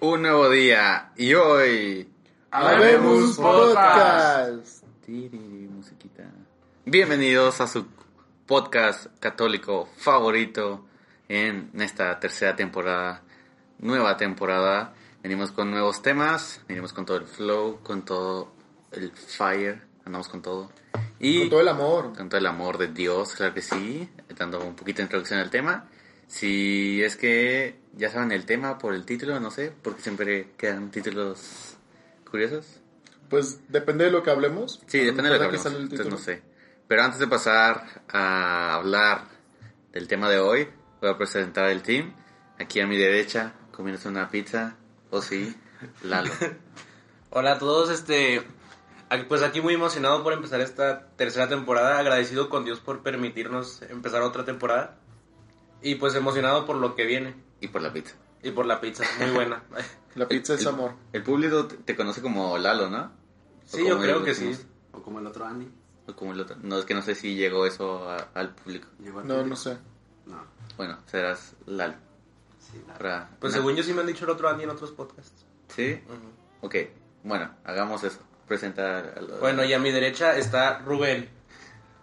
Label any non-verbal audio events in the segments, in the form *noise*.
Un nuevo día y hoy Habemos Podcast. Musiquita. Bienvenidos a su podcast católico favorito en esta tercera temporada, nueva temporada. Venimos con nuevos temas, venimos con todo el flow, con todo el fire, andamos con todo. Y Con todo el amor. con todo el amor de Dios, claro que sí, dando un poquito de introducción al tema. Si es que ya saben el tema por el título, no sé, porque siempre quedan títulos curiosos. Pues depende de lo que hablemos. Sí, depende de lo que hablemos, el entonces título. no sé. Pero antes de pasar a hablar del tema de hoy, voy a presentar el team. Aquí a mi derecha, comiéndose una pizza, o sí, *laughs* Lalo. Hola a todos, este, pues aquí muy emocionado por empezar esta tercera temporada, agradecido con Dios por permitirnos empezar otra temporada y pues emocionado por lo que viene y por la pizza. y por la pizza, muy *laughs* buena. La pizza es El- amor. El público te conoce como Lalo, ¿no? Sí, ¿O yo creo que sí. O como el otro Andy. ¿O como el otro? No, es que no sé si llegó eso a- al público. Llegó al No, público. no sé. No, Bueno, serás Lalo. sí, la- Para- Pues según yo sí me han dicho el otro Andy en otros podcasts. ¿Sí? Ujú. Ok, bueno, hagamos eso. Presenta a los- Bueno, y a mi derecha está Rubén.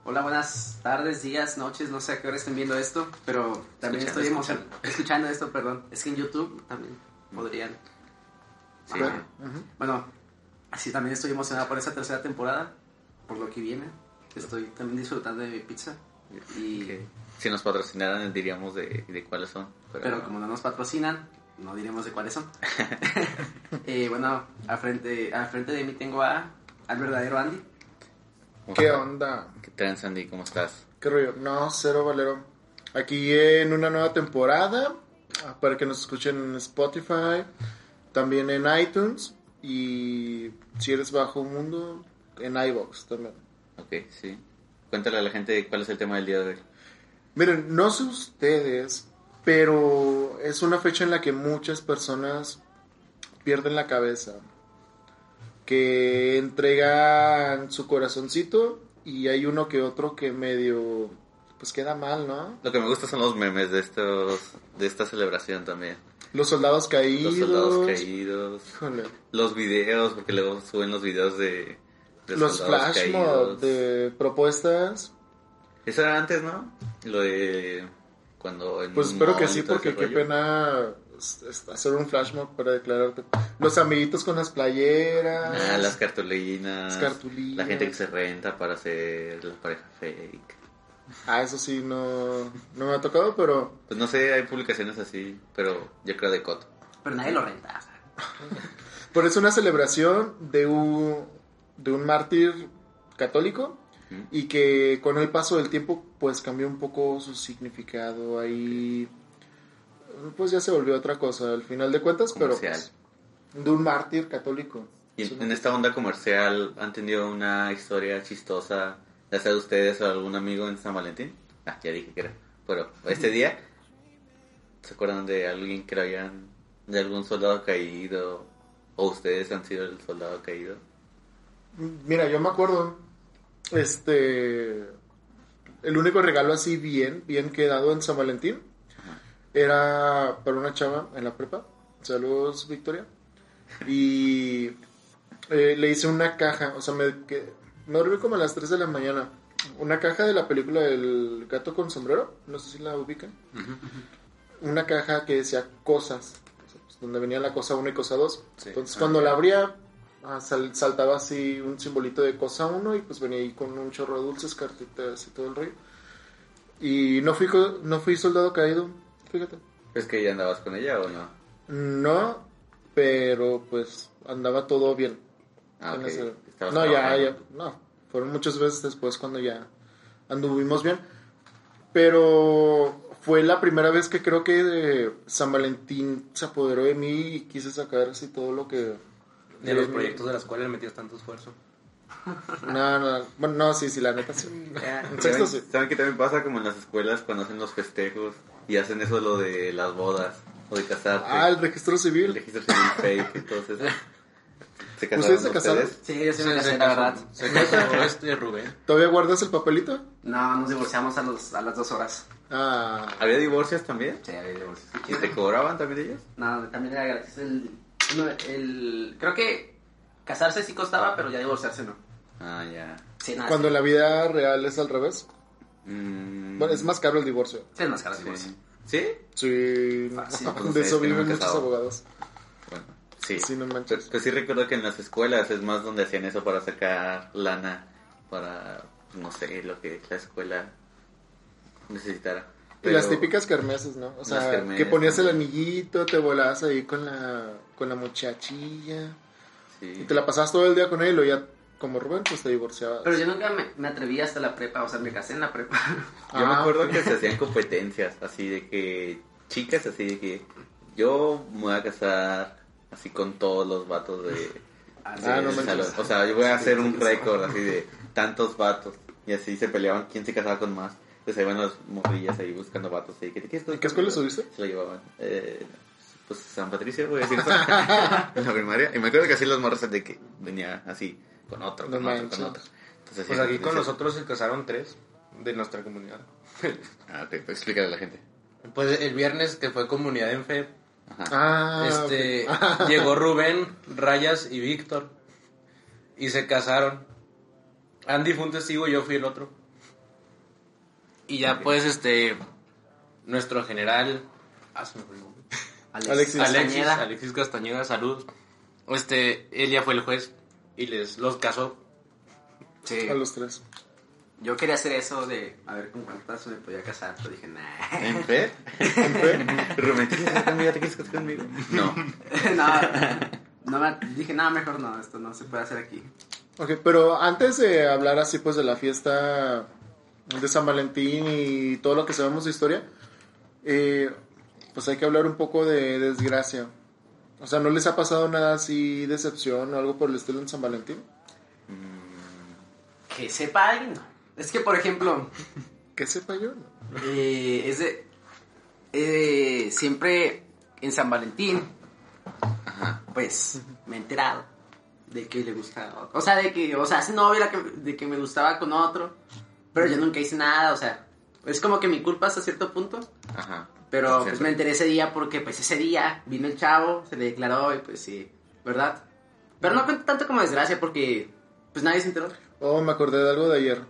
Hola, buenas tardes, días, noches, no sé a qué hora estén viendo esto, pero también Escuchando, estoy emocionado. Escuchando esto, perdón. Es que en YouTube también podrían. Sí. Ajá. Bueno, así también estoy emocionado por esta tercera temporada, por lo que viene. Estoy también disfrutando de mi pizza. Y, Ok. Si nos patrocinaran diríamos de, de cuáles son. Pero, Pero como no nos patrocinan, no diremos de cuáles son. *laughs* *laughs* Eh, bueno, al frente, al frente de mí tengo a, al verdadero Andy. ¿Cómo ¿Qué onda? ¿Qué tal, Sandy? ¿Cómo estás? ¿Qué rollo? No, cero Valero. Aquí en una nueva temporada. ah, Para que nos escuchen en Spotify. También en iTunes. Y si eres bajo mundo, en iBox también. Ok, sí. Cuéntale a la gente cuál es el tema del día de hoy. Miren, no sé ustedes, pero es una fecha en la que muchas personas pierden la cabeza. Que entregan su corazoncito y hay uno que otro que medio, pues queda mal, ¿no? Lo que me gusta son los memes de estos de esta celebración también. Los soldados caídos. Los soldados caídos. Híjole. Los videos, porque luego suben los videos de, de Los flash mob caídos. de propuestas. Eso era antes, ¿no? Lo de cuando... en Pues espero que sí, porque qué rollo. pena hacer un flash mob para declararte. Los amiguitos con las playeras. Ah, las cartulinas. Las cartulinas. La gente que se renta para hacer la pareja fake. Ah, eso sí, no, no me ha tocado, pero Pues no sé, hay publicaciones así, pero yo creo de coto. Pero nadie lo renta. *laughs* pero es una celebración de un, de un mártir católico y que con el paso del tiempo pues cambió un poco su significado ahí pues ya se volvió otra cosa al final de cuentas pero pues, de un mártir católico Y en esta onda comercial, ¿han tenido una historia chistosa, ya sea de ustedes o algún amigo en San Valentín? Ah, ya dije que era. Pero este día, ¿se acuerdan de alguien que lo habían, de algún soldado caído? ¿O ustedes han sido el soldado caído? Mira, yo me acuerdo, este, el único regalo así bien, bien quedado en San Valentín era para una chava en la prepa. Saludos, Victoria. Y eh, le hice una caja, o sea, me, que, me dormí como a las 3 de la mañana. Una caja de la película del gato con sombrero, no sé si la ubican. Una caja que decía cosas, pues, donde venía la cosa 1 y cosa 2. Sí. Entonces Ah, cuando la abría, ah, sal- saltaba así un simbolito de cosa 1 y pues venía ahí con un chorro de dulces, cartitas y todo el rollo. Y no fui, no fui soldado caído, fíjate. ¿Es que ya andabas con ella o no? No, pero pues andaba todo bien. Ah, En ok. ese- Estabas No, ya, ya, no. Fueron muchas veces después cuando ya anduvimos bien. Pero fue la primera vez que creo que eh, San Valentín se apoderó de mí y quise sacar así todo lo que... De los proyectos de los cuales le metías tanto esfuerzo. *laughs* No, no, bueno, no, sí, sí, la neta sí. *laughs* ¿Saben, sí. ¿Saben qué también pasa como en las escuelas cuando hacen los festejos y hacen eso lo de las bodas o de casarte? Ah, el registro el civil. registro civil *laughs* fake, entonces. ¿Se casaron ¿Ustedes se casaron? ustedes? Sí, yo sí me Se- casé, la verdad. Se casó este Rubén. ¿Todavía guardas el papelito? No, nos divorciamos a, los, a las dos horas. Ah, ¿Había divorcios también? Sí, había divorcio. ¿Y te cobraban también ellos? No, también era gratis el, No, el, creo que casarse sí costaba, pero ya divorciarse no. Ah, ya. Sí, nada. Cuando en la vida real es al revés. Mm, Bueno, es más caro el divorcio. Sí, es más caro el divorcio. ¿Sí? Sí, Fácil. *laughs* De eso viven muchos casado. abogados. Bueno, sí. Sí, no Pues, manches. pues sí recuerdo que en las escuelas es más donde hacían eso para sacar lana para, no sé, lo que la escuela necesitara. Y las típicas kermeses, ¿no? O sea, kermeses, que ponías el anillito, te volabas ahí con la, con la muchachilla. Sí. Y te la pasabas todo el día con él y luego ya, como Rubén, pues te divorciabas. Pero yo nunca me, me atreví hasta la prepa, o sea, me casé en la prepa. *laughs* Yo me Ah, acuerdo que se hacían competencias, así de que chicas, así de que yo me voy a casar así con todos los vatos de, Ah, de- no del manches. salón. O sea, yo voy a hacer un récord así de tantos vatos. Y así se peleaban quién se casaba con más. Entonces ahí van las morrillas ahí buscando vatos. Y, ¿qué, qué, ¿En qué escuela estuviste? Se la llevaban. Eh, pues San Patricio, voy a decir en la primaria. Y me acuerdo que así las morras de que venía así con otro, con No otro, manches. con otro. Entonces, Pues sí, aquí con nosotros se casaron tres de nuestra comunidad. *laughs* Ah, ok, pues explícale a la gente. Pues el viernes que fue comunidad en fe, Ajá. Ah, este, *laughs* llegó Rubén, Rayas y Víctor. Y se casaron. Andy fue un testigo y yo fui el otro. Y ya pues este, nuestro general... ah, se me fue el nombre. Alexis. Alexis, Castañeda. Alexis Castañeda, saludos. Este, él ya fue el juez y les los casó. Sí. A los tres. Yo quería hacer eso de a ver con cuántas me podía casar, pero dije, nah. ¿En fe? *laughs* ¿En fe? Rubén, ¿te quieres casar conmigo? ¿Te quieres casar conmigo? No. *laughs* no, no me- dije, nada, mejor no, esto no se puede hacer aquí. Ok, pero antes de hablar así pues de la fiesta de San Valentín y todo lo que sabemos de historia, eh, pues hay que hablar un poco de desgracia. O sea, ¿no les ha pasado nada así, decepción o algo por el estilo en San Valentín? Que sepa alguien, no. Es que, por ejemplo, Que sepa yo. ¿no? eh, es de. eh, siempre en San Valentín, pues me he enterado de que le gusta. O sea, de que, o sea, es novia que, de que me gustaba con otro, pero yo nunca hice nada, o sea, es como que mi culpa hasta cierto punto. Ajá. Pero Sí, pues sí. me enteré ese día porque pues ese día vino el chavo, se le declaró y pues sí, ¿verdad? Pero no cuento tanto como desgracia porque pues nadie se enteró. Oh, me acordé de algo de ayer.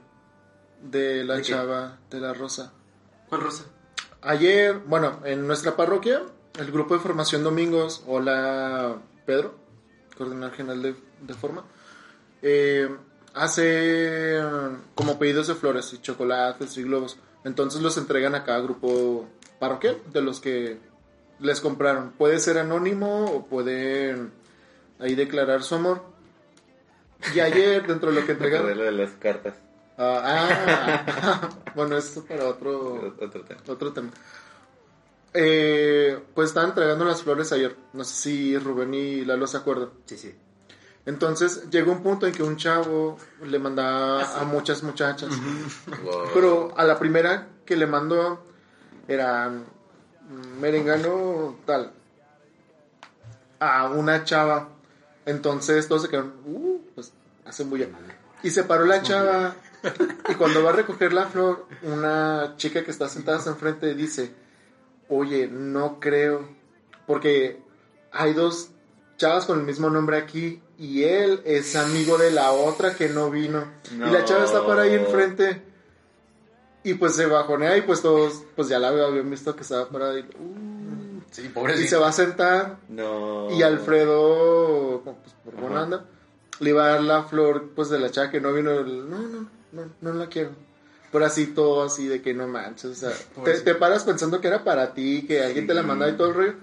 De la ¿De qué? chava, de la rosa. Juan Rosa. Ayer, bueno, en nuestra parroquia, el grupo de formación domingos, hola Pedro, coordinador general de, de forma, eh, hace como pedidos de flores y chocolates y globos. Entonces los entregan a cada grupo parroquial de los que les compraron. Puede ser anónimo o pueden ahí declarar su amor. Y ayer, dentro de lo que *laughs* entregaron... lo de las cartas. Ah, ah, *laughs* bueno, esto para otro, Otro tema. otro tema. Eh, pues estaban entregando las flores ayer. No sé si Rubén y Lalo se acuerdan. Sí, sí. Entonces llegó un punto en que un chavo le mandaba a muchas muchachas. Wow. Pero a la primera que le mandó era mm, merengano tal. A una chava. Entonces todos se quedaron, uh, pues hacen bulla. Y se paró la chava. Y cuando va a recoger la flor, una chica que está sentada enfrente dice, oye, no creo. Porque hay dos chavas con el mismo nombre aquí. Y él es amigo de la otra que no vino. Y la chava está para ahí enfrente. Y pues se bajonea y pues todos, pues ya la habían visto que estaba parada ahí. Uh, Sí, y pobrecito. se va a sentar No. y Alfredo, pues por onda, le iba a dar la flor pues de la chava que no vino. el, no, no, no, no la quiero. Pero así todo así de que no manches. O sea, te, Pobrecito. te paras pensando que era para ti, que alguien te la mandaba y todo el rollo.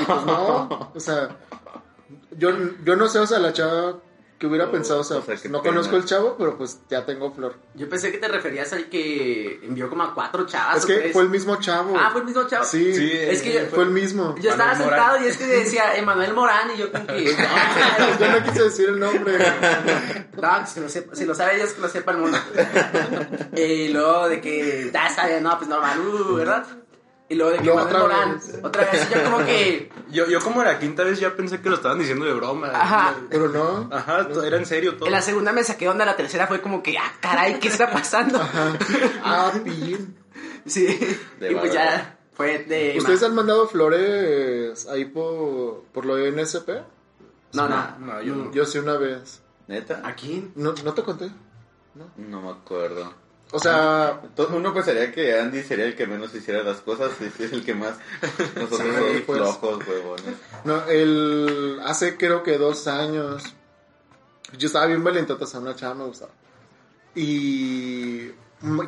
Y pues no, *laughs* o sea, yo, yo no sé, o sea, la chava que hubiera No, pensado, o sea, o sea, qué no pena. conozco el chavo, pero pues ya tengo flor. Yo pensé que te referías al que envió como a cuatro chavas. es ¿o que tres. fue el mismo chavo. Ah, fue el mismo chavo. Sí, Sí, Es que yo- fue el mismo. Yo estaba Manuel sentado Morán. y es que decía Emanuel Morán y yo como que... *laughs* yo no quise decir el nombre. No, si lo, sepa- si lo sabe ellos, que lo sepa el mundo. *laughs* y luego de que, ya está bien, no, pues normal, uh, ¿verdad? Y luego de que Manuel otra Morán, vez. otra vez, y yo como que, *laughs* Yo, yo como la quinta vez ya pensé que lo estaban diciendo de broma. Ajá. Pero no. Ajá, era en serio todo. en la segunda me saqué onda, la tercera fue como que, ah, caray, ¿qué está pasando? *laughs* Ah, pin. sí, De y pues ya, Fue de... ¿Ustedes han mandado flores ahí por, por lo de NSP? No, no. No, yo no. Yo sí una vez. ¿Neta? ¿A quién? ¿No, no te conté? No me acuerdo. O sea, uno pensaría que Andy sería el que menos hiciera las cosas y *laughs* es el que más. Nosotros Sí, somos pues. flojos, huevones. no, el, hace creo que dos años, yo estaba bien valentota, sea, una chava me gustaba. Y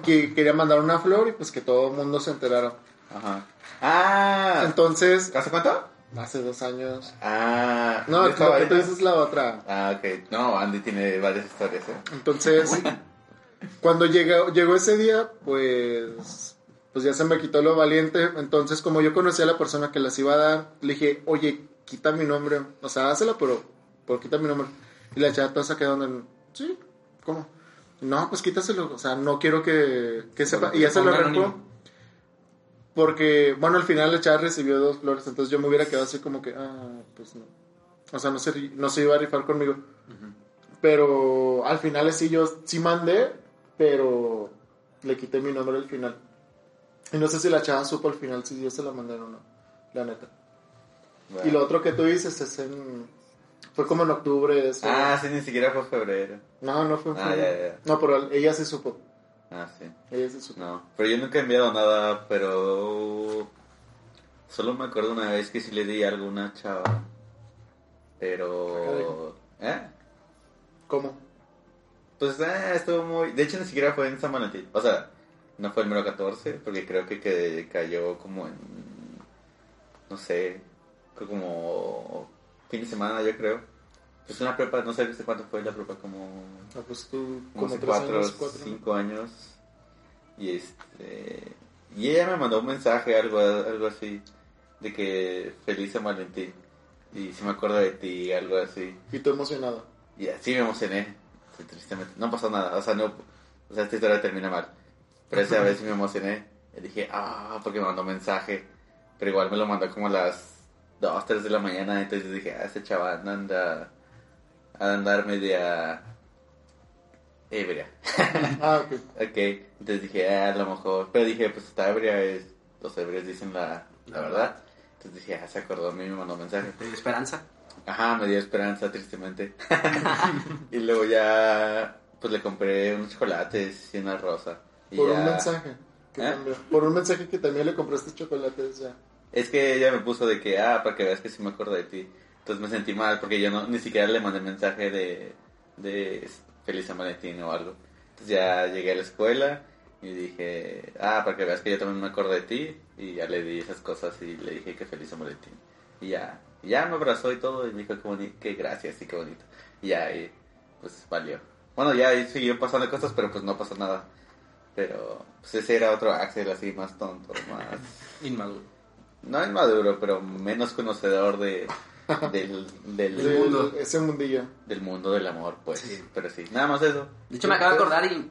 que quería mandar una flor y pues que todo el mundo se enterara. Ajá. Ah. Entonces, ¿Hace cuánto? hace dos años. Ah. No, ¿yo estaba lo que tú dices es la otra. Ah, ok. No, Andy tiene varias historias, ¿eh? Entonces, *laughs* cuando llegó, llegó ese día, pues, pues ya se me quitó lo valiente. Entonces, como yo conocía a la persona que las iba a dar, le dije, oye, quita mi nombre. O sea, házela, pero, pero quita mi nombre. Y la chava toda se quedó en, sí, ¿cómo? No, pues quítaselo. O sea, no quiero que, que sepa. Y ya se lo arrancó. Porque, bueno, al final la chava recibió dos flores. Entonces yo me hubiera quedado así como que, ah, pues no. O sea, no se, no se iba a rifar conmigo. Pero al final sí yo sí mandé, pero le quité mi nombre al final. Y no sé si la chava supo al final si yo se la mandé o no, la neta. Bueno. Y lo otro que tú dices es en... Fue como en octubre. eso. Ah, sí, ni siquiera fue febrero. No, no fue en Ah, febrero. ya, ya. No, pero ella sí supo. Ah, sí. Ella sí supo. No, pero yo nunca he enviado nada, pero solo me acuerdo una vez que sí le di algo a una chava. Pero... ¿Eh? ¿Cómo? Pues eh, estuvo muy... De hecho ni siquiera fue en San Valentín. O sea, no fue el mero 14, porque creo que, que cayó como en... No sé, como fin de semana yo creo. Pues una prepa, no sé cuánto fue la prepa, como... Ah, pues tú como tres cuatro, años, cuatro. cinco años. Y este y ella me mandó un mensaje, algo, algo así, de que feliz San Valentín. Y si me acuerdo de ti, algo así. Y tú emocionado. Y así me emocioné, tristemente. No pasó nada, o sea, no, o sea, esta historia termina mal. Pero esa vez me emocioné. Y dije, ah, porque me mandó un mensaje. Pero igual me lo mandó como a las 2, 3 de la mañana. Entonces dije, ah, ese chaval anda a andar media ebria. *laughs* Ah, ok. Ok, entonces dije, ah, a lo mejor. Pero dije, pues está ebria, es, los ebrios dicen la, la verdad. Entonces dije, ah, se acordó a mí y me mandó un mensaje. De esperanza. Ajá, me dio esperanza, tristemente. *laughs* y luego ya, pues le compré unos chocolates y una rosa. Y Por ya- un mensaje. que ¿Eh? también- por un mensaje que también le compraste chocolates ya. Es que ella me puso de que, ah, para que veas que sí me acuerdo de ti. Entonces me sentí mal porque yo no, ni siquiera le mandé mensaje de, de Feliz San Valentín o algo. Entonces ya llegué a la escuela y dije, ah, para que veas que yo también me acuerdo de ti. Y ya le di esas cosas y le dije que Feliz San Valentín. Y ya, y ya me abrazó y todo y me dijo que, boni- que gracias y qué bonito. Y ya, y pues valió. Bueno, ya ahí siguió pasando cosas, pero pues no pasó nada. Pero pues ese era otro Axel así más tonto, más... Inmaduro. No inmaduro, pero menos conocedor de, *laughs* del, del, Del- mundo. Ese mundillo. del mundo del amor, pues. Sí. Pero sí, nada más eso. De hecho, me acabo de acordar y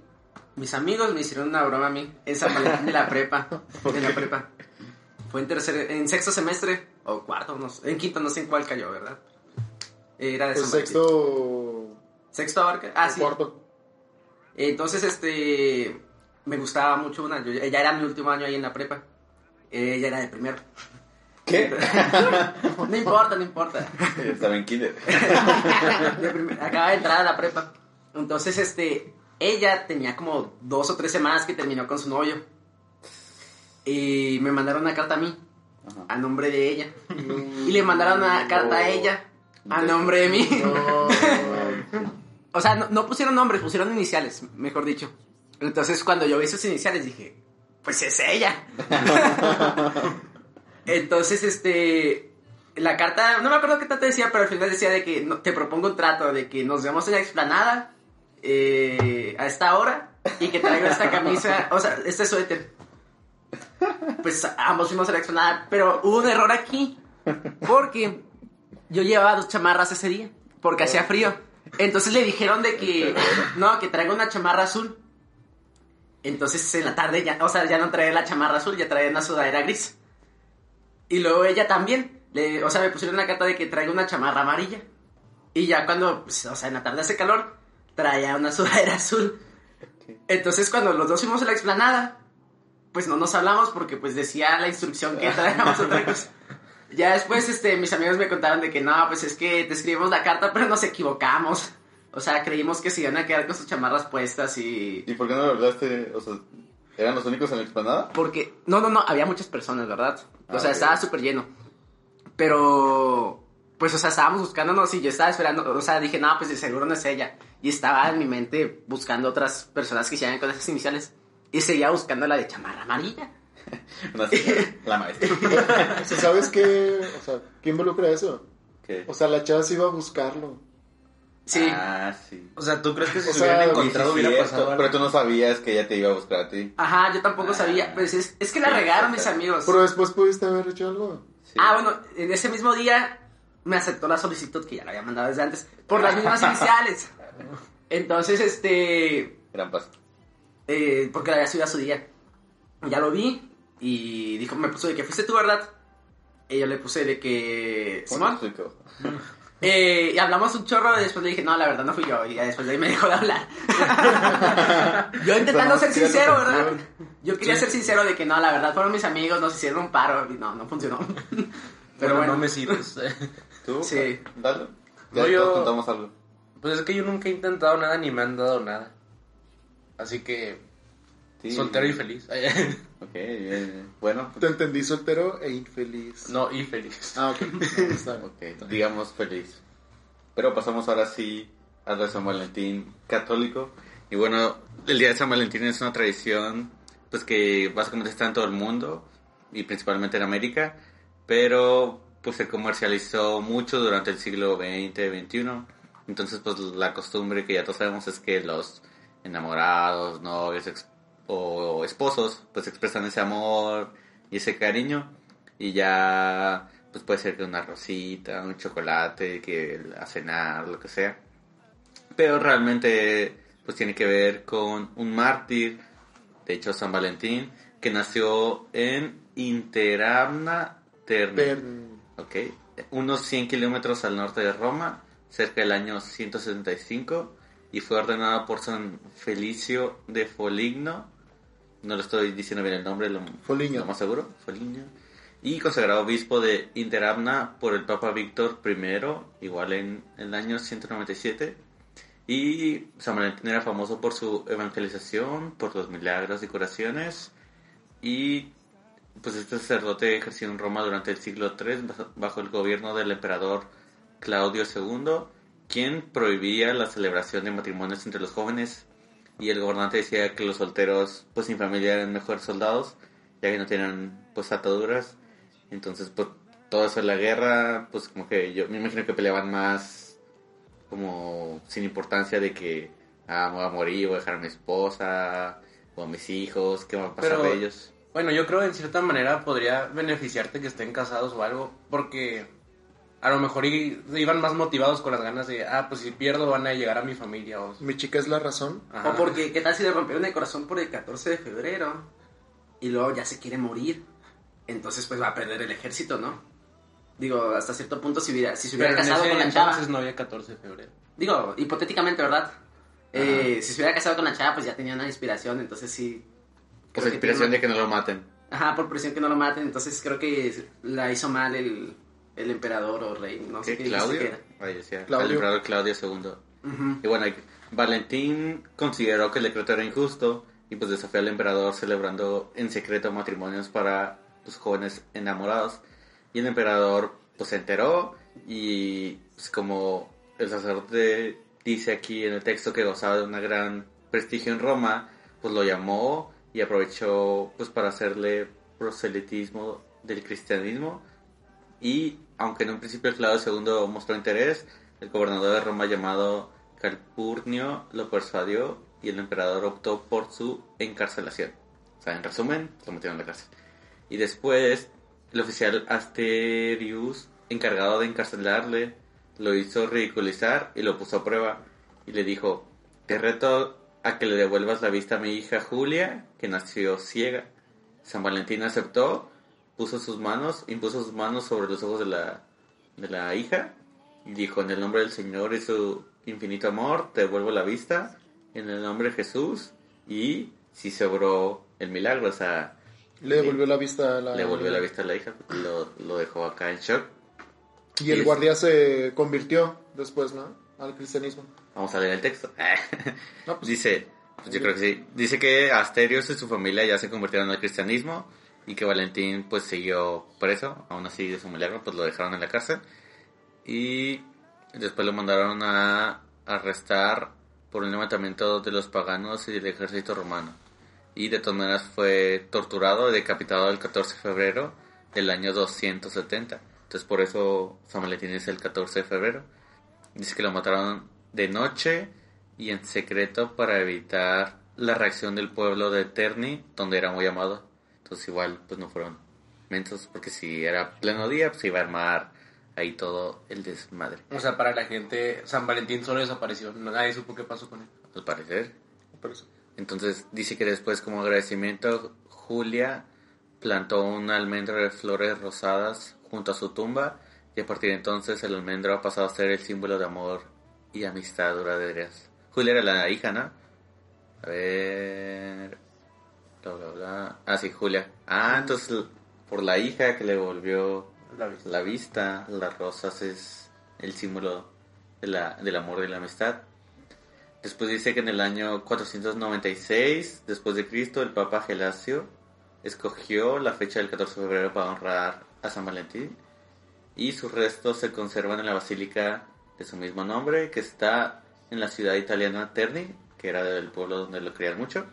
mis amigos me hicieron una broma a mí en San Valentín de la prepa. *laughs* De la prepa. Fue en tercer, en sexto semestre, o cuarto, no sé, en quinto, no sé en cuál cayó, ¿verdad? Era de Pues San sexto. Sexto abarca. Ah, sí. Cuarto. Entonces, este. Me gustaba mucho una. Yo, ella era mi último año ahí en la prepa. Ella era de primero. ¿Qué? *laughs* No importa, no importa. Estaba en kinder. *laughs* Acaba de entrar a la prepa. Entonces, este, ella tenía como dos o tres semanas que terminó con su novio. Y me mandaron una carta a mí, Ajá. a nombre de ella. Y le mandaron una carta a ella, a nombre de mí. No. *laughs* O sea, no, no pusieron nombres, pusieron iniciales, mejor dicho. Entonces, cuando yo vi sus iniciales, dije, pues es ella. *laughs* Entonces, este. La carta, no me acuerdo qué tanto decía, pero al final decía de que no- te propongo un trato, de que nos vemos en la explanada eh, a esta hora y que traigo esta camisa, o sea, este suéter. Pues ambos fuimos a la explanada, pero hubo un error aquí, porque yo llevaba dos chamarras ese día, porque hacía frío. Entonces le dijeron de que, no, que traiga una chamarra azul. Entonces en la tarde ya, o sea, ya no traía la chamarra azul, ya traía una sudadera gris. Y luego ella también, le, o sea, me pusieron una carta de que traiga una chamarra amarilla. Y ya cuando, pues, o sea, en la tarde hace calor, traía una sudadera azul. Entonces cuando los dos fuimos a la explanada, pues no nos hablamos porque pues decía la instrucción que traíamos otra *laughs* cosa. Ya después, este, mis amigos me contaron de que no, pues es que te escribimos la carta, pero nos equivocamos. O sea, creímos que se iban a quedar con sus chamarras puestas y... ¿Y por qué no lo hablaste? O sea, ¿eran los únicos en la explanada? Porque, no, no, no, había muchas personas, ¿verdad? O Ah, sea, estaba súper lleno. Pero, pues, o sea, estábamos buscándonos y yo estaba esperando, o sea, dije, no, pues de seguro no es ella. Y estaba en mi mente buscando otras personas que se con esas iniciales. Y seguía buscando la de chamarra amarilla. *laughs* Señora, la maestra. *laughs* O sea, ¿Sabes qué? O sea, ¿qué involucra eso? ¿Qué? O sea, la chava se iba a buscarlo. Sí. Ah, sí. O sea, ¿tú crees que si O se sea, hubieran encontrado Sí, hubiera cierto, pasado algo? Pero tú no sabías que ella te iba a buscar a ti. Ajá, yo tampoco sabía. Pues es, es que la Sí, regaron mis amigos. Pero después pudiste haber hecho algo. Sí. Ah, bueno, en ese mismo día me aceptó la solicitud que ya la había mandado desde antes por las mismas *laughs* iniciales. Entonces, este, Gran paso. Eh, porque la había subido a su día. Ya lo vi y dijo, me puso de que fuiste tú, ¿verdad? Y yo le puse de que... ¿Cómo Simón. Eh, y hablamos un chorro y después le dije, no, la verdad no fui yo. Y después de ahí me dejó de hablar. *laughs* yo intentando ser sincero, ¿verdad? Yo quería ser sincero de que no, la verdad fueron mis amigos, nos hicieron un paro y no, no funcionó. Pero *laughs* bueno, no me sirves. ¿Tú? Sí. Dale. No, Ya yo- todos contamos algo. Pues es que yo nunca he intentado nada ni me han dado nada. Así que Sí. soltero y feliz. *laughs* Ok, bien, bien. Bueno, Te entendí soltero e infeliz. no, y feliz. Ah, ok. *laughs* No, está bien. ok, digamos feliz. Pero pasamos ahora sí al de San Valentín católico. Y bueno, el día de San Valentín es una tradición pues que básicamente está en todo el mundo y principalmente en América, pero pues se comercializó mucho durante el siglo XX, XXI. Entonces pues la costumbre que ya todos sabemos es que los enamorados, novios ex- o esposos pues expresan ese amor y ese cariño. Y ya pues puede ser que una rosita, un chocolate, que a cenar, lo que sea. Pero realmente pues tiene que ver con un mártir, de hecho San Valentín, que nació en Interamna Terni, Ver- ok, unos 100 kilómetros al norte de Roma, cerca del año 175, y fue ordenado por San Felicio de Foligno, no lo estoy diciendo bien el nombre, lo, Foligno. lo más seguro, Foligno, y consagrado obispo de Interamna por el Papa Víctor I, igual en el año 197. Y San Valentín era famoso por su evangelización, por los milagros y curaciones. Y pues este sacerdote ejerció en Roma durante el siglo III bajo el gobierno del emperador Claudio II, quien prohibía la celebración de matrimonios entre los jóvenes. Y el gobernante decía que los solteros, pues sin familia, eran mejores soldados, ya que no tenían pues ataduras. Entonces, pues todo eso de la guerra, pues como que yo me imagino que peleaban más como sin importancia de que ah, me voy a morir, voy a dejar a mi esposa o a mis hijos, qué va a pasar Pero- de ellos. Bueno, yo creo en cierta manera podría beneficiarte que estén casados o algo, porque a lo mejor iban más motivados con las ganas de, ah, pues si pierdo van a llegar a mi familia. O, Mi chica es la razón. Ajá. O porque, ¿qué tal si le rompieron el corazón por el 14 de febrero? Y luego ya se quiere morir. Entonces, pues va a perder el ejército, ¿no? Digo, hasta cierto punto, si, hubiera, si se hubiera Pero en casado ese con la chava. entonces no había 14 de febrero. Digo, hipotéticamente, ¿verdad? Eh, si se hubiera casado con la chava, pues ya tenía una inspiración, entonces sí. Pues creo la inspiración de tiene que no lo maten. Ajá, por presión que no lo maten, entonces creo que la hizo mal el, el emperador o rey, no sé ¿Qué? ¿Claudio? era. Ahí decía, Claudio. el emperador Claudio II. Ujú. Y bueno, Valentín consideró que el decreto era injusto y pues desafió al emperador celebrando en secreto matrimonios para los jóvenes enamorados. Y el emperador pues se enteró y pues como el sacerdote dice aquí en el texto que gozaba de una gran prestigio en Roma, pues lo llamó y aprovechó pues para hacerle proselitismo del cristianismo y aunque en un principio Claudio II mostró interés, el gobernador de Roma llamado Calpurnio lo persuadió y el emperador optó por su encarcelación. O sea, en resumen, lo metieron en la cárcel. Y después, el oficial Asterius, encargado de encarcelarle, lo hizo ridiculizar y lo puso a prueba. Y le dijo, te reto a que le devuelvas la vista a mi hija Julia, que nació ciega. San Valentín aceptó, puso sus manos, impuso sus manos sobre los ojos de la, de la hija y dijo, en el nombre del Señor y su infinito amor, te devuelvo la vista, en el nombre de Jesús, y si se obró el milagro, o sea, Le devolvió la vista a la... Le devolvió la vista a la hija, lo, lo dejó acá en shock. Y el Y es- guardia se convirtió después, ¿no? Al cristianismo. Vamos a leer el texto. No, pues, *laughs* Dice, pues yo creo que sí. Dice que Asterios y su familia ya se convirtieron al cristianismo y que Valentín pues siguió preso. Aún así de su milagro pues lo dejaron en la cárcel. Y después lo mandaron a arrestar por un levantamiento de los paganos y del ejército romano. Y de todas maneras fue torturado y decapitado el 14 de febrero del año 270. Entonces por eso San Valentín es el 14 de febrero. Dice que lo mataron de noche y en secreto para evitar la reacción del pueblo de Terni, donde era muy amado. Entonces igual pues no fueron mentos porque si era pleno día pues iba a armar ahí todo el desmadre. O sea, para la gente, San Valentín solo desapareció. Nadie supo qué pasó con él. Al parecer. Entonces dice que después como agradecimiento Julia plantó un almendro de flores rosadas junto a su tumba y a partir de entonces el almendro ha pasado a ser el símbolo de amor y amistad duraderas. Julia era la hija, ¿no? A ver... Bla, bla, bla. Ah, sí, Julia. Ah, entonces por la hija que le volvió La vista. la vista, las rosas es el símbolo de la, del amor y la amistad. Después dice que en el año 496 después de Cristo el Papa Gelasio escogió la fecha del 14 de febrero para honrar a San Valentín y sus restos se conservan en la basílica de su mismo nombre que está en la ciudad italiana Terni, que era del pueblo donde lo querían mucho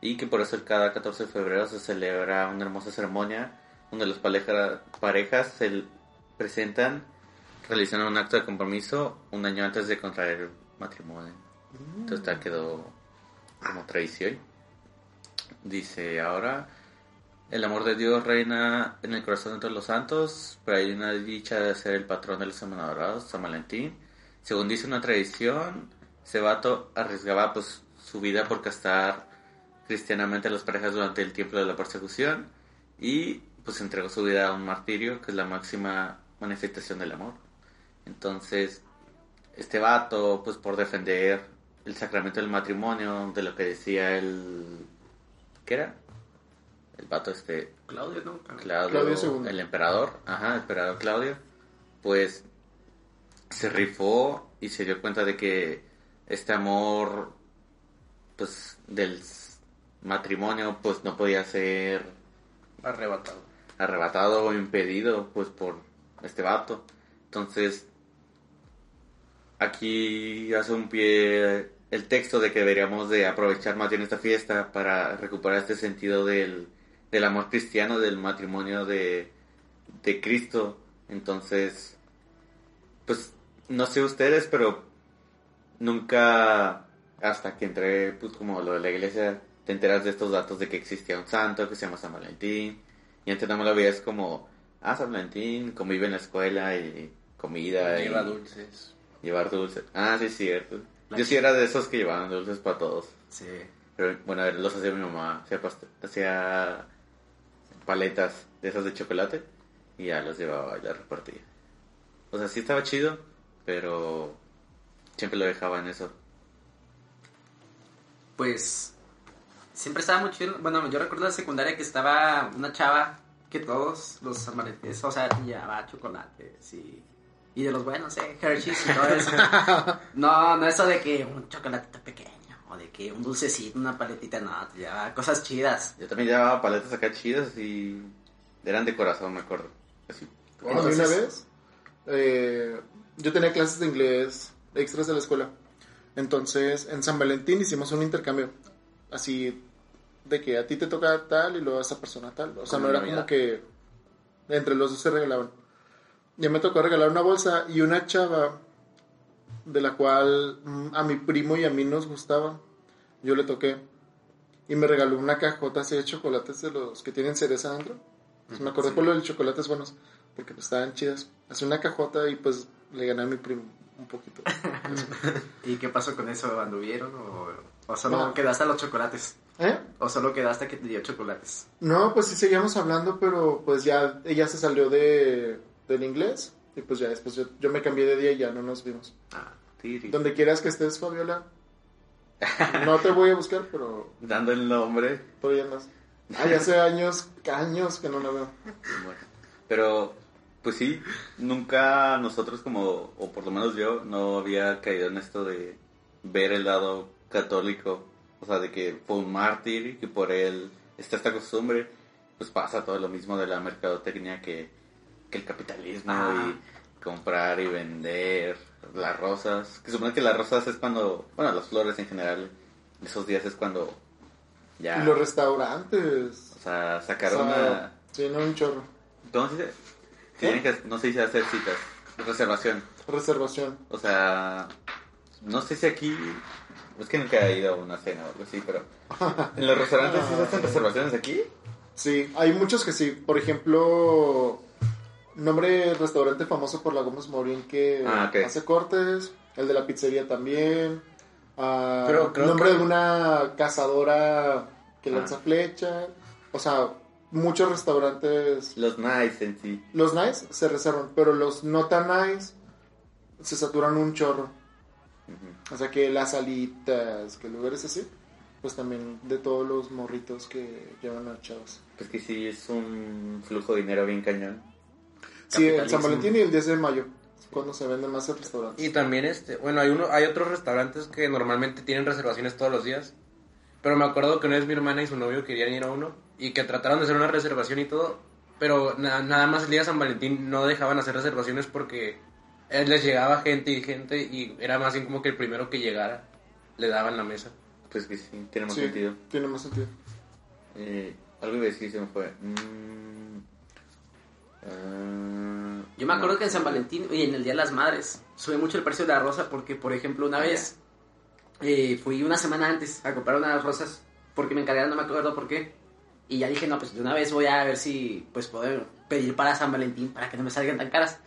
y que por eso cada 14 de febrero se celebra una hermosa ceremonia donde las pareja- parejas se presentan realizando un acto de compromiso un año antes de contraer matrimonio. Entonces tal quedó como tradición. Dice ahora, el amor de Dios reina en el corazón de todos los santos, pero hay una dicha de ser el patrón de los enamorados, San Valentín. Según dice una tradición, Cebato arriesgaba pues su vida por castar cristianamente a las parejas durante el tiempo de la persecución y pues entregó su vida a un martirio, que es la máxima manifestación del amor. Entonces, este vato, pues por defender el sacramento del matrimonio, de lo que decía el... ¿Qué era? El vato este... Claudio, ¿no? Claudio, Claudio II. el emperador, ajá, el emperador Claudio, pues se rifó y se dio cuenta de que este amor, pues del matrimonio, pues no podía ser Arrebatado. arrebatado o impedido, pues por este vato. Entonces, aquí hace un pie el texto de que deberíamos de aprovechar más bien esta fiesta para recuperar este sentido del, del amor cristiano, del matrimonio de, de Cristo. Entonces, pues no sé ustedes, pero nunca hasta que entré pues como lo de la iglesia te enteras de estos datos de que existía un santo que se llama San Valentín y antes no me lo veías como ah San Valentín convive en la escuela y comida Lleva y dulces. llevar dulces. Ah sí es cierto. La yo sí era de esos que llevaban dulces para todos. Sí. pero bueno a ver los hacía mi mamá. Hacía, hacía paletas de esas de chocolate y ya los llevaba y las repartía. O sea sí estaba chido pero siempre lo dejaba en eso. Pues siempre estaba muy chido. Bueno, yo recuerdo en la secundaria que estaba una chava que todos los sanvalentines, o sea, llevaba chocolates y, y de los buenos, eh, Hershey's y todo eso. *laughs* no, no eso de que un chocolatito pequeño o de que un dulcecito, una paletita, no, te llevaba cosas chidas. Yo también llevaba paletas acá chidas y eran de corazón, me acuerdo. Así. Entonces- una vez, eh, yo tenía clases de inglés extras de la escuela. Entonces, en San Valentín hicimos un intercambio. Así, de que a ti te toca tal y luego a esa persona tal. O sea, no era como que entre los dos se regalaban. Ya me tocó regalar una bolsa y una chava de la cual mm, a mi primo y a mí nos gustaba. Yo le toqué. Y me regaló una cajota así de chocolates de los que tienen cereza adentro. Pues me acordé por lo de chocolates buenos, porque pues estaban chidas. Hace una cajota y pues le gané a mi primo un poquito. *laughs* ¿Y qué pasó con eso? ¿Anduvieron o, o solo No. quedaste a los chocolates? ¿Eh? ¿O solo quedaste que te dio chocolates? No, pues sí seguíamos hablando, pero pues ya ella se salió de, del inglés y pues ya después yo, yo me cambié de día y ya no nos vimos. Ah, Tiri. Donde quieras que estés, Fabiola. No te voy a buscar, pero Dando el nombre. todavía andas. Ay, hace años, años que no la veo. Bueno, pero pues sí, nunca nosotros como, o por lo menos yo, no había caído en esto de ver el lado católico, o sea, de que fue un mártir y que por él está esta costumbre, pues pasa todo lo mismo de la mercadotecnia que, que el capitalismo Ah. y comprar y vender las rosas, que supone que las rosas es cuando, bueno, las flores en general, esos días es cuando ya, Y los restaurantes. o sea, O sacaron sea, una... Sí, no, un chorro. ¿Qué? Tienen que, no se dice hacer citas, reservación. Reservación. O sea, no sé si aquí, es que nunca he ido a una cena o algo así, pero en los restaurantes sí se hacen reservaciones aquí. Sí, hay muchos que sí. Por ejemplo, nombre restaurante famoso por la Gómez Morín que Ah, hace cortes. El de la pizzería también. Pero creo nombre que- de una cazadora que lanza Ah. flecha. O sea, muchos restaurantes. Los nice en sí. Los nice se reservan, pero los no tan nice se saturan un chorro. Ujú. O sea que las alitas, que lugares así, pues también de todos los morritos que llevan a chavos. Pues que sí, es un flujo de dinero bien cañón. Sí, el. San Valentín y el 10 de mayo, cuando se venden más en restaurantes. Y también este, bueno, hay uno, hay otros restaurantes que normalmente tienen reservaciones todos los días. Pero me acuerdo que una vez mi hermana y su novio querían ir a uno y que trataron de hacer una reservación y todo, pero na- nada más el día de San Valentín no dejaban hacer reservaciones porque les llegaba gente y gente y era más bien como que el primero que llegara le daban la mesa. Pues que sí, tiene más Sí, sentido. tiene más sentido. Eh, algo iba a decir se me fue. Mm, ah, Yo me acuerdo no. que en San Valentín y en el Día de las Madres sube mucho el precio de la rosa porque, por ejemplo, una Ah, vez eh, fui una semana antes a comprar unas rosas porque me encargaron, no me acuerdo por qué. Y ya dije, no, pues de una vez voy a ver si pues puedo pedir para San Valentín para que no me salgan tan caras.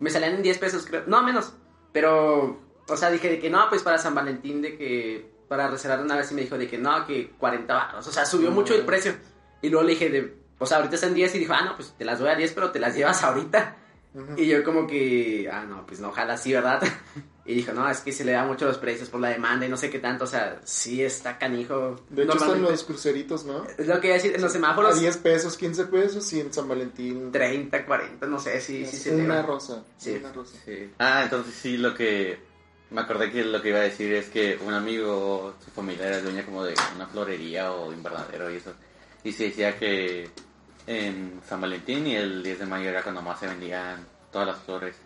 Me salían en 10 pesos, creo. No, menos. Pero, o sea, dije de que no, pues para San Valentín, de que para reservar una vez y me dijo de que no, que 40 baros. O sea, subió mucho el precio. Y luego le dije de, o sea, ahorita están 10 y dijo, ah, no, pues te las doy a 10, pero te las llevas ahorita. Y yo como que, ah, no, pues no, ojalá sí, ¿verdad? *laughs* Y dijo, no, es que se le da mucho los precios por la demanda y no sé qué tanto, o sea, sí está canijo. De hecho, están los cruceritos, ¿no? Es lo que iba a decir, en los A semáforos, 10 pesos, 15 pesos y en San Valentín 30, 40, no sé, sí, sí se una rosa. Sí. Una rosa. Sí. Ah, entonces sí, lo que... Me acordé que lo que iba a decir es que un amigo, su familia era dueña como de una florería o de invernadero y eso. Y se decía que en San Valentín y el 10 de mayo era cuando más se vendían todas las flores.